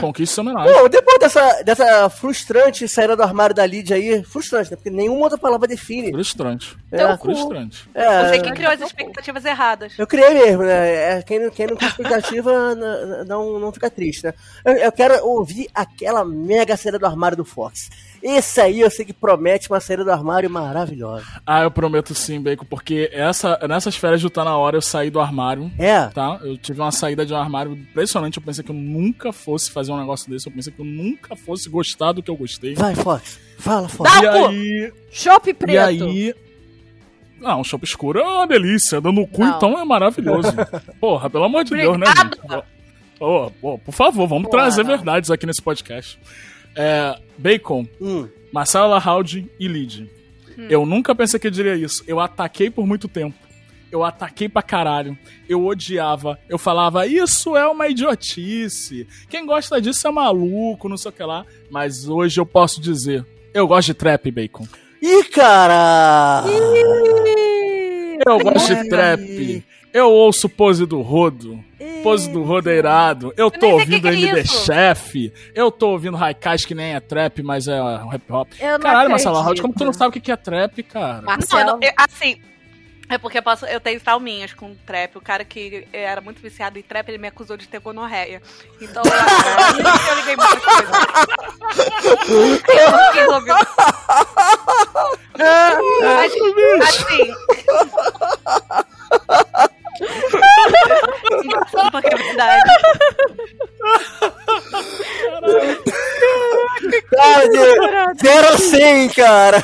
Conquiste sua homenagem. Bom, depois dessa, dessa frustrante saída do armário da Lídia aí, frustrante, né? Porque nenhuma outra palavra define. Frustrante. É, Frustrante. é, Você que criou as expectativas erradas. Eu criei mesmo, né? É, quem, não- quem não tem expectativa não, não fica triste, né? Eu, eu quero ouvir aquela mega saída do armário do Fox. Esse aí eu sei que promete uma saída do armário maravilhosa. Ah, eu prometo sim, Bacon, porque essa, nessas férias do Tá Na Hora eu saí do armário, É. tá? Eu tive uma saída de um armário impressionante. Eu pensei que eu nunca fosse fazer um negócio desse. Eu pensei que eu nunca fosse gostar do que eu gostei. Vai, Fox. Fala, Fox. Dá E aí... Chopp E preto. aí... Não, chopp escuro é uma delícia. Dando o cu, Não. então, é maravilhoso. Porra, pelo amor de Deus, né, gente? Pô, pô, por favor, vamos Porra. trazer verdades aqui nesse podcast. É, Bacon, Hum. Marcelo e Lid. Eu nunca pensei que eu diria isso. Eu ataquei por muito tempo. Eu ataquei pra caralho. Eu odiava. Eu falava, isso é uma idiotice. Quem gosta disso é maluco, não sei o que lá. Mas hoje eu posso dizer, eu gosto de trap, Bacon. Ih, cara! Eu gosto de trap. Eu ouço Pose do Rodo. Pose do Rodo é irado. Eu tô ouvindo que é MD isso. Chef. Eu tô ouvindo Raikais, que nem é trap, mas é hip hop. Eu Caralho, Marcelo. Roth, como tu não sabe o que que é trap, cara? Não, Marcelo. eu não- eu- assim. É porque eu, posso, eu tenho trauminhas com trap. O cara que era muito viciado em trap, ele me acusou de ter gonorreia. Então eu, eu, eu liguei muitas coisas. Eu não quis ouvir. Mas, assim. Engraçado porque é verdade. Cara, de- zero a 100, cara!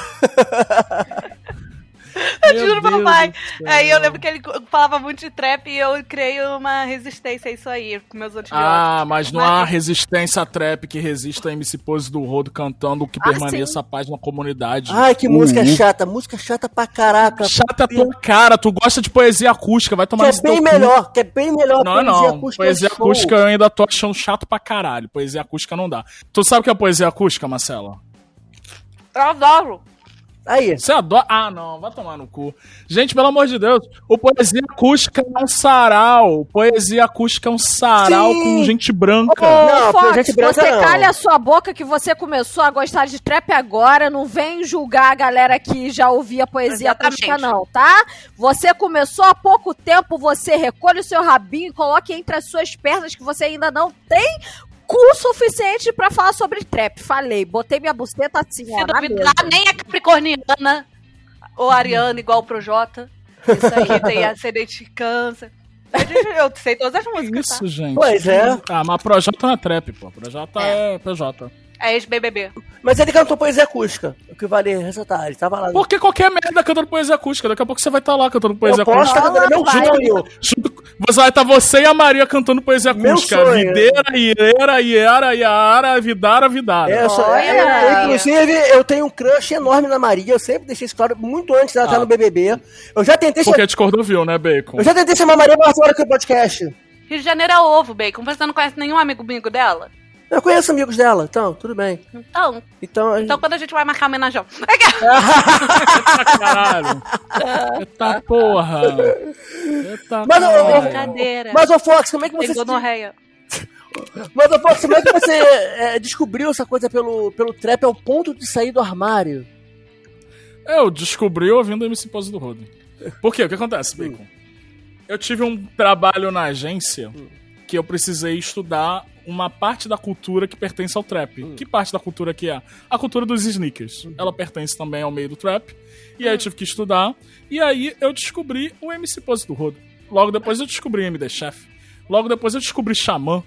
Eu juro pro Deus pai. do céu. Aí eu lembro que ele falava muito de trap e eu criei uma resistência a isso aí, com meus antibióticos. Ah, mas não há Mas- resistência a trap que resista a MC Pose do Rodo cantando que Ah, permaneça a paz na comunidade. Ai, que música Uhum. chata. Música chata pra caraca. Chata a tua cara, tu gosta de poesia acústica, vai tomar Que é bem cu. melhor, que é bem melhor Não, poesia não. acústica. Poesia é show. acústica eu ainda tô achando chato pra caralho. Poesia acústica não dá. Tu sabe o que é poesia acústica, Marcela? Eu adoro. Aí, Você adora. Ah, não, vai tomar no cu. Gente, pelo amor de Deus, o Poesia Acústica é um sarau. Poesia Acústica é um sarau Sim. com gente branca. Ô, Não, Fox, gente branca você não. calha a sua boca que você começou a gostar de trap agora. Não vem julgar a galera que já ouvia poesia Exatamente. acústica, não, tá? Você começou há pouco tempo, você recolhe o seu rabinho e coloque entre as suas pernas que você ainda não tem cu suficiente pra falar sobre trap. Falei, botei minha buceta assim, ó, Se na duvidar, mesa. nem é capricorniana ou ariana igual o Projota. Isso aí tem ascendente de câncer. Eu, sei todas as músicas, isso, gente. Pois é. Ah, mas Projota não é trap, pô. Projota é, PJ. Tá? É ex-BBB. mas ele cantou poesia acústica. O que vale ressaltar, ele tava lá. Porque qualquer merda cantando poesia acústica. Daqui a pouco você vai estar lá cantando poesia eu posso acústica. estar cantando meu sonho. Junto- Você vai estar você e a Maria cantando poesia Meu acústica. Videira, Iera, Iera, Iara, Vidara, Vidara. É, eu sou- Olha. é, inclusive, eu tenho um crush enorme na Maria. Eu sempre deixei isso claro muito antes dela estar Ah. no BBB. Eu já tentei, Porque a Discord viu, né, Bacon? eu já tentei chamar a Maria pra participar aqui do podcast. Rio de Janeiro é ovo, Bacon. Você não conhece nenhum amigo amigo dela? Eu conheço amigos dela, então, tudo bem. Então, Então, a então quando a gente vai marcar homenagem. Caralho. Eita porra. Eita Mas, ô. Brincadeira. Mas, ô Fox, como é que você. se- gonorreia. Mas, ô Fox, como é que você é, descobriu essa coisa pelo, pelo trap ao ponto de sair do armário? Eu descobri ouvindo o MC Pose do Rodo. Por quê? O que acontece, Bacon? Eu tive um trabalho na agência que eu precisei estudar uma parte da cultura que pertence ao trap. Que parte da cultura que é? A cultura dos sneakers. Ela pertence também ao meio do trap. E aí eu tive que estudar. E aí eu descobri o MC Pose do Rodo. Logo depois eu descobri MD Chef. Logo depois eu descobri Xamã.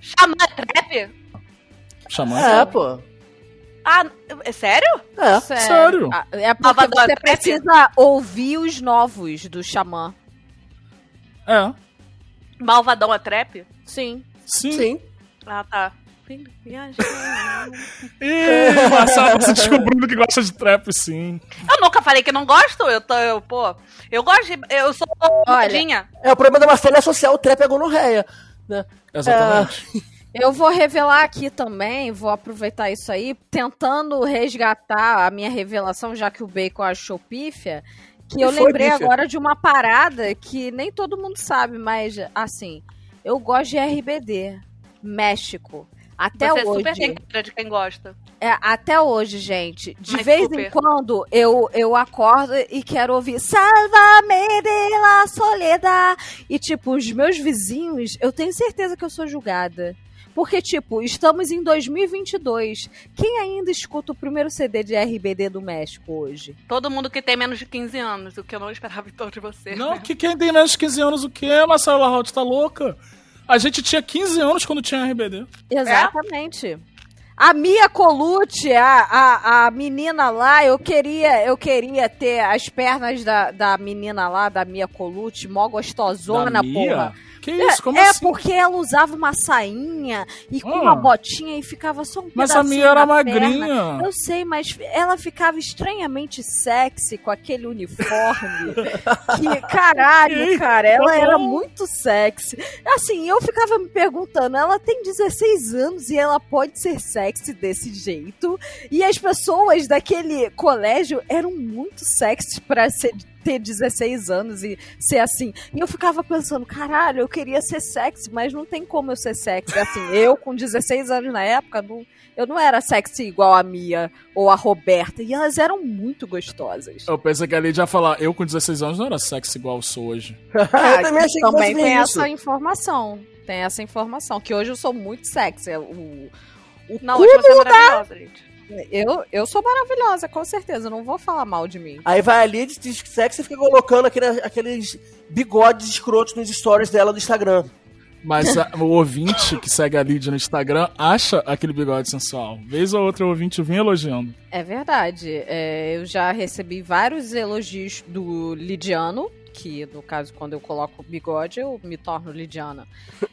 Xamã é trap? Xamã É, pô. Ah, é sério? É. Sério? Ah, É porque você trap? precisa ouvir os novos do Xamã. É. Malvadão é trap? Sim. Sim. Sim. Ah, tá. Ih, Marcelo, se descobrindo que gosta de trap, sim. Eu nunca falei que não gosto. Eu tô, eu, pô. Eu gosto de. Eu sou Olha. modinha. É, o problema da Marcela é associar o trap à gonorreia. Né? Exatamente. Eu vou revelar aqui também, vou aproveitar isso aí, tentando resgatar a minha revelação, já que o Bacon achou pífia, que eu foi lembrei pífia. agora de uma parada que nem todo mundo sabe, mas assim, eu gosto de RBD, México. Até Você hoje. super tem cara de quem gosta. É, até hoje, gente. De Mas vez super. em quando eu, eu acordo e quero ouvir Salva-me de la soledad. E, tipo, os meus vizinhos, eu tenho certeza que eu sou julgada. Porque, tipo, estamos em 2022. Quem ainda escuta o primeiro CD de RBD do México hoje? Todo mundo que tem menos de 15 anos, o que eu não esperava em torno de você. Não, né? que quem tem menos de 15 anos o quê, Marcelo Larraut? Tá louca? A gente tinha 15 anos quando tinha RBD. Exatamente. A Mia Colucci, a, a, a menina lá, eu queria, eu queria ter as pernas da, da menina lá, da Mia Colucci, mó gostosona, Da Mia? Que isso? Como é, assim? porque ela usava uma sainha e com Ah. uma botinha e ficava só um Mas a Mia era da perna. magrinha. Eu sei, mas ela ficava estranhamente sexy com aquele uniforme. que caralho, cara, ela Tá era bom. muito sexy. Assim, eu ficava me perguntando, ela tem 16 anos e ela pode ser sexy desse jeito? E as pessoas daquele colégio eram muito sexy pra ser ter 16 anos e ser assim. E eu ficava pensando, caralho, eu queria ser sexy, mas não tem como eu ser sexy. Assim, eu com 16 anos na época, não, eu não era sexy igual a Mia ou a Roberta. E elas eram muito gostosas. Eu pensei que a Lid ia falar, eu com 16 anos não era sexy igual eu sou hoje. eu também achei que Também tem isso. essa informação. Tem essa informação. Que hoje eu sou muito sexy. O, o Não, hoje você é maravilhosa, gente. Eu, eu sou maravilhosa, com certeza. eu Não vou falar mal de mim. Aí vai ali, diz que sexy e fica colocando aquele- aqueles bigodes escrotos nos stories dela do Instagram. Mas a- o ouvinte que segue a Lid no Instagram acha aquele bigode sensual. Vez ou outra o ouvinte vem elogiando. É verdade. É, eu já recebi vários elogios do Lidiano, que no caso, quando eu coloco o bigode, eu me torno Lidiana.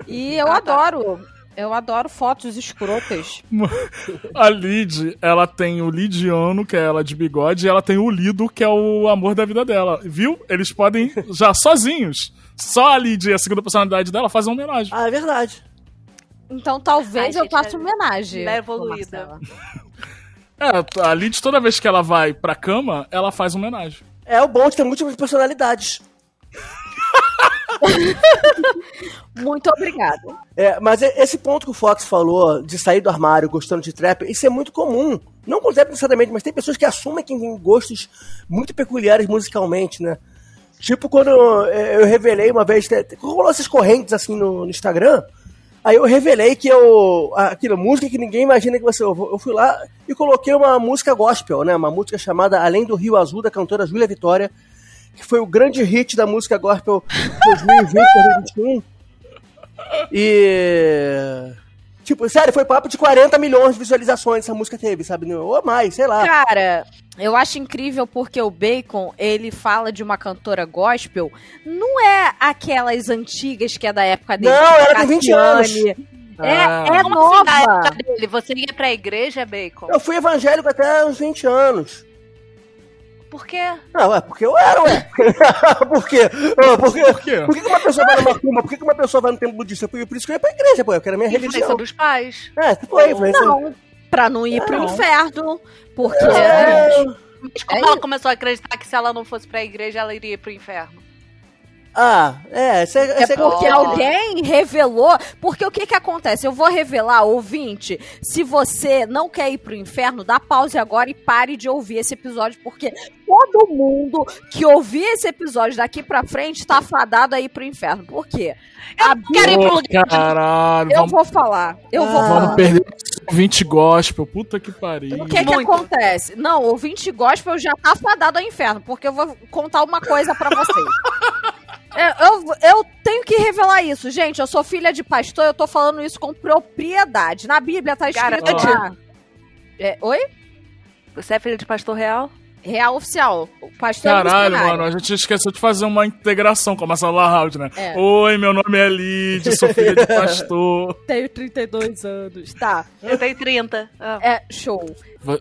E eu Ah, tá. adoro. Eu adoro fotos escrotas. A Lid, ela tem o Lidiano, que é ela de bigode, e ela tem o Lido, que é o amor da vida dela. Viu? Eles podem, já sozinhos, só a Lid e a segunda personalidade dela fazem uma homenagem. Ah, é verdade. Então talvez Ai, eu faça é- homenagem. é evoluída. É, a Lid, toda vez que ela vai pra cama, ela faz uma homenagem. É o bom de ter múltiplas personalidades. Muito obrigada. É, mas esse ponto que o Fox falou de sair do armário gostando de trap, isso é muito comum. Não com trap necessariamente, mas tem pessoas que assumem que tem gostos muito peculiares musicalmente, né? Tipo quando eu, revelei uma vez, rolou essas correntes assim no, no Instagram, aí eu revelei que eu. Aquela música que ninguém imagina que você. Eu fui lá e coloquei uma música gospel, né? Uma música chamada Além do Rio Azul, da cantora Júlia Vitória, que foi o grande hit da música gospel 2020, 2021. E. Tipo, sério, foi papo de 40 milhões de visualizações essa música teve, sabe? Ou mais, sei lá. Cara, eu acho incrível porque o Bacon, ele fala de uma cantora gospel, não é aquelas antigas que é da época dele. Não, tipo ela tem 20 anos. Cassiane. É, Ah. é assim, nova. época dele? Você ia pra igreja, Bacon? Eu fui evangélico até uns 20 anos. Por quê? Não, é porque eu era, ué. por quê? Por quê? Por quê? Por que que uma pessoa vai numa macumba? Por que que uma pessoa vai no templo budista? Por por isso que eu ia pra igreja, pô. Eu quero a minha Influência religião. dos pais. É, foi influência. Não, pra não ir pro Não. inferno. Porque. É, Mas como É ela isso. começou a acreditar que se ela não fosse pra igreja, ela iria pro inferno? Ah, é, esse é, é porque alguém revelou. Porque o que que acontece? Eu vou revelar, ouvinte, se você não quer ir pro inferno, dá pause agora e pare de ouvir esse episódio, porque todo mundo que ouvir esse episódio daqui pra frente tá fadado a ir pro inferno. Por quê? A Quero ir pro lugar de caralho, Eu vamos, vou falar. Eu vou Ah. falar. vamos perder 20 gospel. Puta que pariu. O que que acontece? Não, ouvinte gospel já tá fadado ao inferno, porque eu vou contar uma coisa pra vocês. É, Eu, eu tenho que revelar isso, gente. Eu sou filha de pastor, eu tô falando isso com propriedade. Na Bíblia tá escrito Garante. lá. É, oi? Você é filho de pastor real? Real oficial. O pastor é Caralho, mano, a gente esqueceu de fazer uma integração com a Marcela House, né? É. Oi, meu nome é Lid, sou filha de pastor. Tenho 32 anos. Tá. Eu tenho 30. Ah. É, show.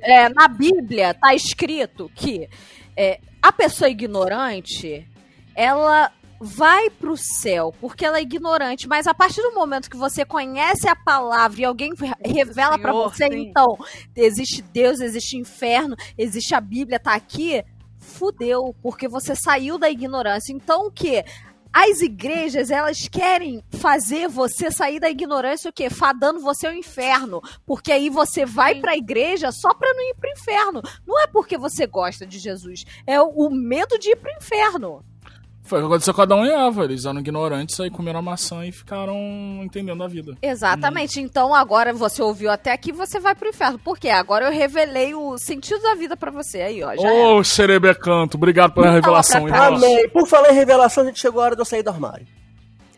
É, na Bíblia tá escrito que é, a pessoa ignorante, ela vai pro céu, porque ela é ignorante, mas a partir do momento que você conhece a palavra e alguém re- revela pra Senhor, você, sim. então, existe Deus, existe inferno, existe a Bíblia, tá aqui, fudeu, porque você saiu da ignorância. Então o que? As igrejas, elas querem fazer você sair da ignorância o quê? Fadando você ao inferno. Porque aí você vai Sim. pra igreja só pra não ir pro inferno. Não é porque você gosta de Jesus. É o medo de ir pro inferno. Foi o que aconteceu com Adão e Eva. Eles eram ignorantes, aí comeram a maçã e ficaram entendendo a vida. Exatamente. Então agora você ouviu até aqui, você vai pro inferno. Por quê? Agora eu revelei o sentido da vida pra você. Aí, ó. Ô, Xerebecanto, obrigado pela revelação. Amém. Por falar em revelação, a gente chegou a hora de eu sair do armário.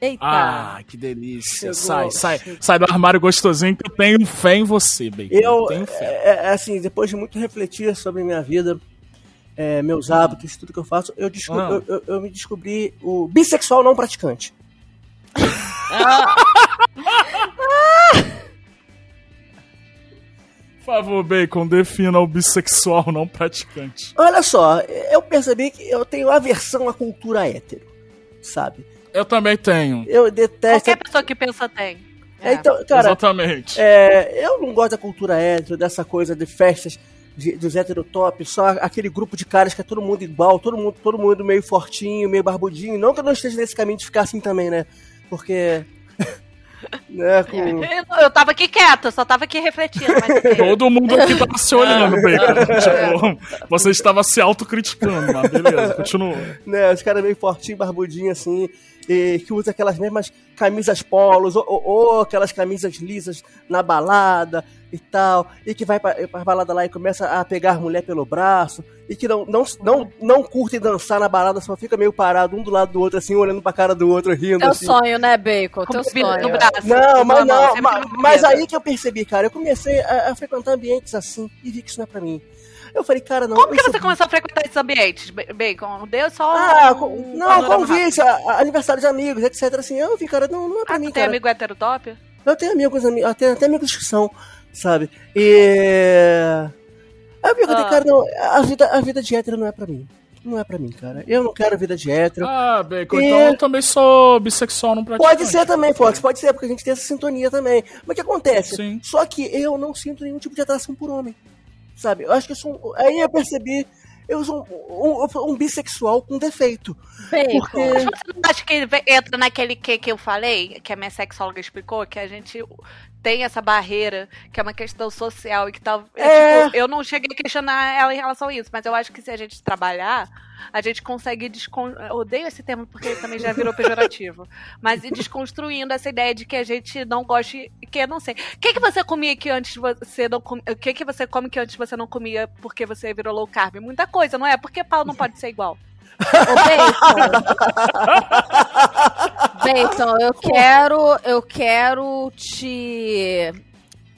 Eita. Ah, que delícia. Chegou, sai, sai, chegou. sai do armário gostosinho que eu tenho fé em você, Bacon. Eu, tenho fé. é, é, assim, depois de muito refletir sobre minha vida, é, meus hábitos, tudo que eu faço, eu, desco- eu, eu- eu me descobri o bissexual não praticante. Por favor, Bacon, defina o bissexual não praticante. Olha só, eu percebi que eu tenho aversão à cultura hétero, sabe? Eu também tenho. Eu detesto. Qualquer pessoa que pensa tem. É, Então, cara, Exatamente. é, eu não gosto da cultura hétero, dessa coisa de festas de- dos heterotop, só aquele grupo de caras que é todo mundo igual, todo mundo, todo mundo meio fortinho, meio barbudinho. Não que eu não esteja nesse caminho de ficar assim também, né? Porque. né, com... Eu, eu tava aqui quieta, eu só tava aqui refletindo. Mas ok. Todo mundo aqui tava se olhando, Bacon. tipo, você estava se autocriticando, mas beleza, continua. né, os caras meio fortinho, barbudinho assim, que usa aquelas mesmas camisas polos, ou, ou- ou aquelas camisas lisas na balada e tal, e que vai pra, pra balada lá e começa a pegar mulher pelo braço, e que não, não, não, não curte dançar na balada, só fica meio parado um do lado do outro, assim, olhando pra cara do outro, rindo. Teu assim. sonho, né, Bacon? Teu bebida no sonho. braço. Não, mas não, mas, bebida. aí que eu percebi, cara, eu comecei a, a frequentar ambientes assim e vi que isso não é pra mim. Eu falei, cara, não. Como que sou você começou a frequentar esses ambientes, Ba- Bacon? Deu só Ah, um não, convite, aniversário de amigos, etc. Assim, eu vi, cara, não, não é pra Ah, mim, tem cara. amigo heterotop? Eu tenho amigos, ami- eu tenho até amigos que são, sabe? E. Aí eu perguntei, Ah. cara, não, a vida, a vida de hétero não é pra mim. Não é pra mim, cara. Eu não quero vida de hétero. Ah, Bacon, E- então eu também sou bissexual não praticante. Pode ser também, Fox, pode ser, porque a gente tem essa sintonia também. Mas o que acontece? Sim. Só que eu não sinto nenhum tipo de atração por homem. Sabe? Eu acho que eu sou. Aí eu percebi, eu sou um, um- um bissexual com defeito. Bacon. Porque. Mas você não acha que entra naquele que que eu falei, que a minha sexóloga explicou, que a gente tem essa barreira, que é uma questão social e que tal. É. tipo, eu não cheguei a questionar ela em relação a isso, mas eu acho que se a gente trabalhar, a gente consegue descon... eu odeio esse termo porque ele também já virou pejorativo. Mas ir desconstruindo essa ideia de que a gente não goste. Que eu não sei. O que, que você comia que antes você não comia. O que, que você come que antes você não comia porque você virou low carb? Muita coisa, não é? Porque pau não pode ser igual. Ô, Bacon, eu quero, eu quero te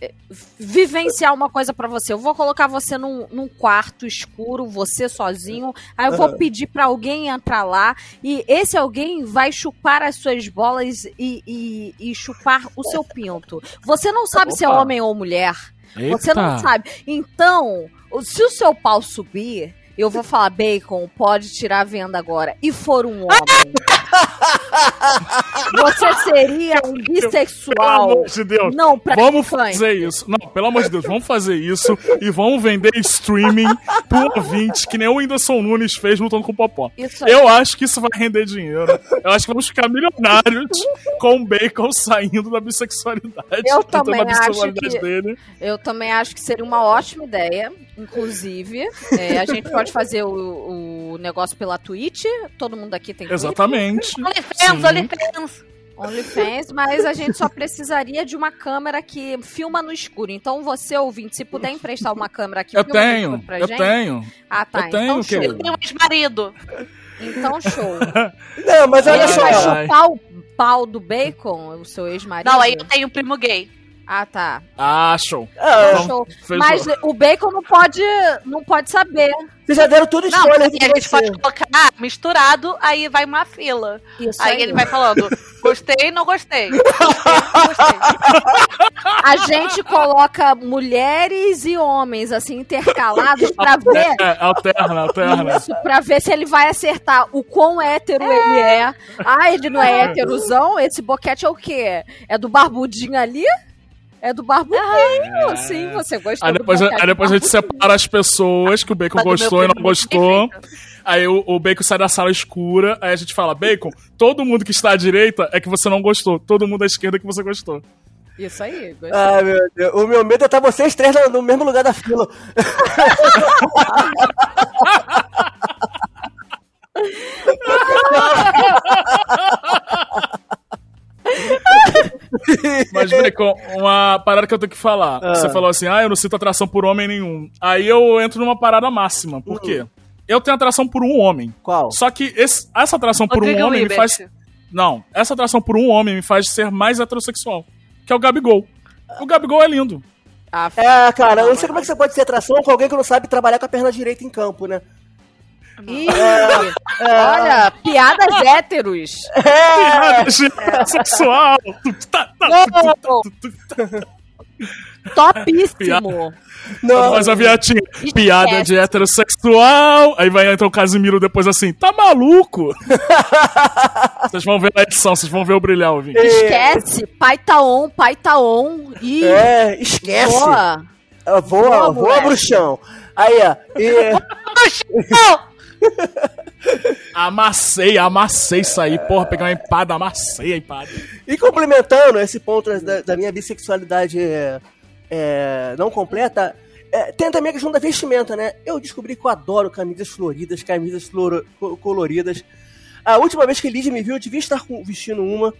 eh, vivenciar uma coisa pra você. Eu vou colocar você num, num quarto escuro, você sozinho. Aí eu vou pedir pra alguém entrar lá e esse alguém vai chupar as suas bolas e, e- e chupar o seu pinto. Você não sabe se é Opa. homem ou mulher. Você Eita. não sabe. Então, se o seu pau subir, eu vou falar, Bacon, pode tirar a venda agora. E for um homem. você seria um Pelo bissexual. amor de Deus. Não Vamos fazer isso. Não, pelo amor de Deus, vamos fazer isso e vamos vender streaming pro ouvinte, que nem o Whindersson Nunes fez lutando com o Popó. Eu acho que isso vai render dinheiro. Eu acho que vamos ficar milionários com o Bacon saindo da bissexualidade. Eu lutando também acho que- dele. Eu também acho que seria uma ótima ideia. Inclusive, é, a gente pode fazer o, o negócio pela Twitch. Todo mundo aqui tem Twitch. Exatamente. OnlyFans. OnlyFans. OnlyFans, mas a gente só precisaria de uma câmera que filma no escuro. Então, você, ouvinte, se puder emprestar uma câmera que Eu filma no tenho, escuro pra eu gente. tenho. Ah, tá. eu tenho, então, show. querido. Tem um ex-marido. Então, show. Não, mas olha Ele só. vai ai. chupar o pau do bacon, o seu ex-marido? Não, aí eu tenho um primo gay. Ah, tá. Ah, show. Ah, Show. fechou. Mas o bacon não pode, não pode saber. vocês já deram tudo Não, spoiler assim, a gente pode colocar ah, misturado, aí vai uma fila. Isso Aí aí. ele vai falando, gostei, não gostei. Gostei, não gostei. A gente coloca mulheres e homens, assim, intercalados pra ver... É, alterna, alterna. Isso, pra ver se ele vai acertar o quão hétero ele é. Ah, ele não é héterozão? Esse boquete é o quê? É do barbudinho ali? É do barbudinho, sim, você gostou Aí depois, aí depois a gente separa as pessoas que o Bacon gostou e não primo gostou. Aí o, o Bacon sai da sala escura, aí a gente fala, Bacon, todo mundo que está à direita é que você não gostou, todo mundo à esquerda é que você gostou. Isso aí, gostei. Ai, meu Deus. O meu medo é estar vocês três no, no mesmo lugar da fila. Mas, Bacon, uma parada que eu tenho que falar. Ah. Você falou assim, ah, eu não sinto atração por homem nenhum. Aí eu entro numa parada máxima, por quê? Eu tenho atração por um homem. Qual? Só que esse- essa atração por um Rodrigo homem me faz... Não, essa atração por um homem me faz ser mais heterossexual. Que é o Gabigol. O Gabigol é lindo. Ah, É, cara, eu não sei como é que você pode ter atração com alguém que não sabe trabalhar com a perna direita em campo, né? Ih, olha, piadas héteros. Piada sexual. Tá, Topíssimo. Não, Faz a viatinha. Piada de heterossexual. Aí vai entrar o Casimiro depois assim, tá maluco? vocês vão ver na edição, vocês vão ver o brilhar, ouvinte. Esquece. Pai tá on, pai tá on. Ih, É, esquece. boa. Voa, Boa, voa, moleque. bruxão. Aí, ó. E, Não! Amassei, amassei aí. Porra, peguei uma empada, amassei a empada. e complementando esse ponto da, da minha bissexualidade é, é, não completa, é, tem também a questão da vestimenta, né? Eu descobri que eu adoro camisas floridas, camisas coloridas. A última vez que Lid me viu, eu devia estar com- vestindo uma,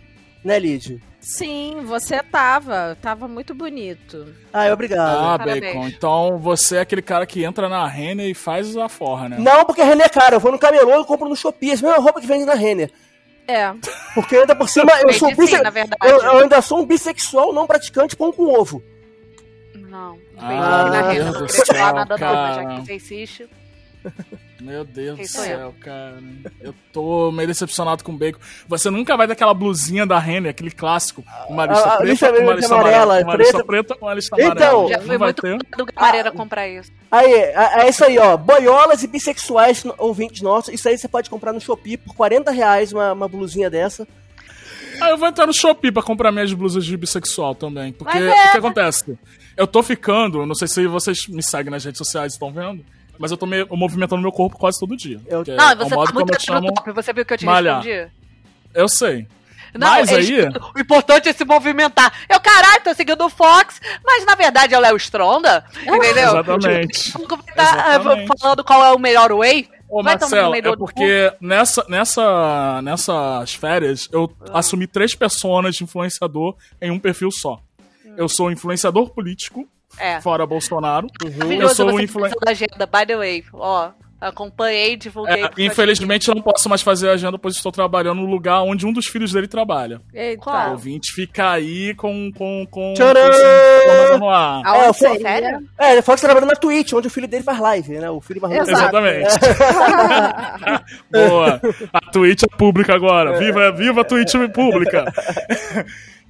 né, Lid? Sim, você tava. Tava muito bonito. Ah, obrigado. Ah, Parabéns. Bacon. Então você é aquele cara que entra na Renner e faz a forra, né? Não, porque a Renner é cara. Eu vou no camelô e compro no Shopee. Essa mesma roupa que vende na Renner. É. Porque ainda por cima, eu sou sim, bisse- na verdade. eu, eu ainda sou um bissexual não praticante pão com ovo. Não. Ah, aqui na. Deus Não nada não, já que insiste. Meu Deus Quem do céu, cara. Eu tô meio decepcionado com o Bacon. Você nunca vai daquela blusinha da Renner, aquele clássico. Uma lista a preta, lista uma lista amarela, amarela, uma preta. lista preta, uma lista Então, amarela. Já foi muito ter? do Gamareira comprar isso. Aí, é, é isso aí, ó. Boiolas e bissexuais ouvintes nossos. Isso aí você pode comprar no Shopee por 40 reais uma, uma blusinha dessa. Ah, eu vou entrar no Shopee pra comprar minhas blusas de bissexual também. Porque é. o que acontece? Eu tô ficando, não sei se vocês me seguem nas redes sociais e estão vendo, mas eu tô me, movimentando meu corpo quase todo dia. Eu- é Não, o você tá muito chamo- top. Você viu que eu te malhar. respondi? Eu sei. Não, Mas eles- aí- o importante é se movimentar. Eu, caralho, tô seguindo o Fox, mas na verdade ela é o Stronda, entendeu? Exatamente. Como que tá Exatamente. ah, falando qual é o melhor way? Ô, Vai Marcelo, é porque nessa, nessa, nessas férias eu assumi três personas de influenciador em um perfil só. Eu sou influenciador político, É. fora Bolsonaro. Eu Maravilhoso sou um você influen- influ... da agenda, by the way. Ó, acompanhei, divulguei. É, eu infelizmente eu não posso mais fazer a agenda, pois estou trabalhando no lugar onde um dos filhos dele trabalha. Eita. Qual? O ouvinte fica aí com. com, com Tcharam! com no ar. Aonde É, eu seria? Sério? É, ele falou que você trabalhando na Twitch, onde o filho dele faz live, né? O filho mais. Exato. Exatamente. Boa. A Twitch é pública agora. Viva, viva a Twitch pública.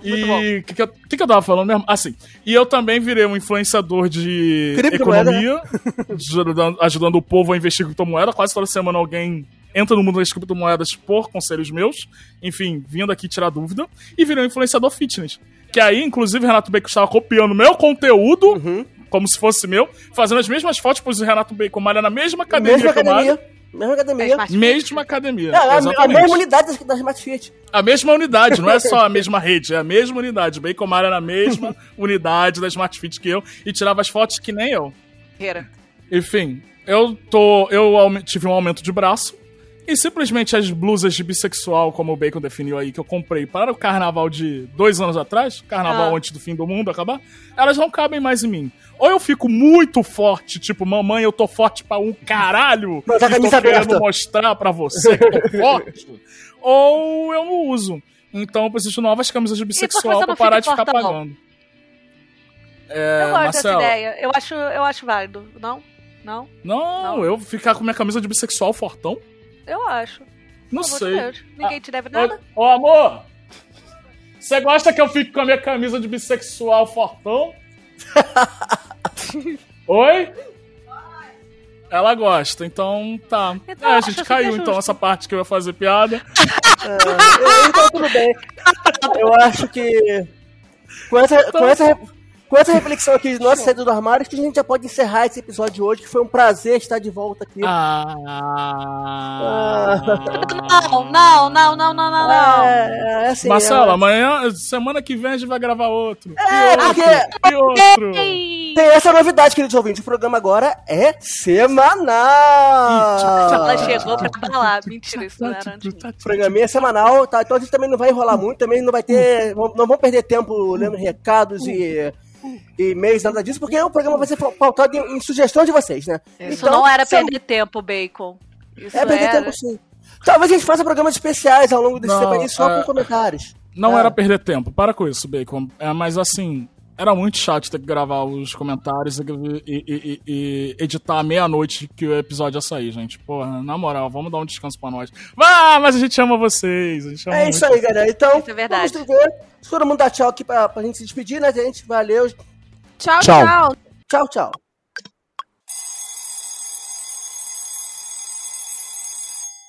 Muito bom. E o que, que, eu- que que eu tava falando mesmo? Assim, e eu também virei um influenciador de economia, ajudando, ajudando o povo a investir em criptomoeda. Quase toda semana alguém entra no mundo das criptomoedas por conselhos meus. Enfim, vindo aqui tirar dúvida. E virei um influenciador fitness. Que aí, inclusive, o Renato Bacon estava copiando meu conteúdo, Uhum. como se fosse meu, fazendo as mesmas fotos, pois o Renato Bacon malha na mesma academia Mesma que eu malho. academia. Mesma academia. É. Mesma academia. É, a, a exatamente. mesma unidade da, Smart Fit. A mesma unidade, não é só a mesma rede, é a mesma unidade. O Bacon era na mesma unidade da Smart Fit que eu e tirava as fotos que nem eu. Guerreira. Enfim, eu tô. Eu tive um aumento de braço. E simplesmente as blusas de bissexual, como o Bacon definiu aí, que eu comprei para o carnaval de dois anos atrás, carnaval Ah. antes do fim do mundo acabar, elas não cabem mais em mim. Ou eu fico muito forte, tipo, mamãe, eu tô forte pra um caralho, Mas a e tô camisa querendo aberta. mostrar pra você que eu tô forte, ou eu não uso. Então eu preciso de novas camisas de bissexual não parar de fica ficar fortão? pagando. É, eu gosto Marcelo, dessa ideia. Eu acho, eu acho válido. Não? Não? Não, Não. eu ficar com minha camisa de bissexual fortão? Eu acho. Não de sei. Deus. Ninguém te deve Ô, nada. ô, amor! Você gosta que eu fique com a minha camisa de bissexual fortão? Oi? Ela gosta, então tá. Então, é, a gente super caiu então essa parte que eu ia fazer piada. É, então tudo bem. Eu acho que com essa, com essa, com essa reflexão aqui de nossa saída do armário, acho que a gente já pode encerrar esse episódio de hoje, que foi um prazer estar de volta aqui. Ah. Não, não, não, não, não, não, não. É, é assim, Marcelo, é, amanhã, semana que vem a gente vai gravar outro. é, porque E outro. Tem essa novidade, queridos ouvintes. O programa agora é semanal. Ela chegou pra falar. Mentira, isso não era antes. O programinha é semanal, tá? Então a gente também não vai enrolar muito, também não vai ter. Não vamos perder tempo lendo recados e. E e-mails, nada disso, porque o programa vai ser pautado em, em sugestões de vocês, né? Isso Então, não era perder tempo, Bacon. Isso É perder era... tempo sim. Talvez a gente faça programas especiais ao longo desse Não, tempo aí, só é- com comentários. Não Ah. era perder tempo, para com isso, Bacon. É, mas assim, era muito chato ter que gravar os comentários e, e- e- e editar à meia-noite que o episódio ia sair, gente. Porra, na moral, vamos dar um descanso pra nós. Ah, mas a gente ama vocês. A gente ama É isso aí, galera. Então, Isso é verdade. vamos ver. Todo mundo dá tchau aqui pra, pra gente se despedir, né, gente? Valeu. Tchau, Tchau. tchau. Tchau, tchau.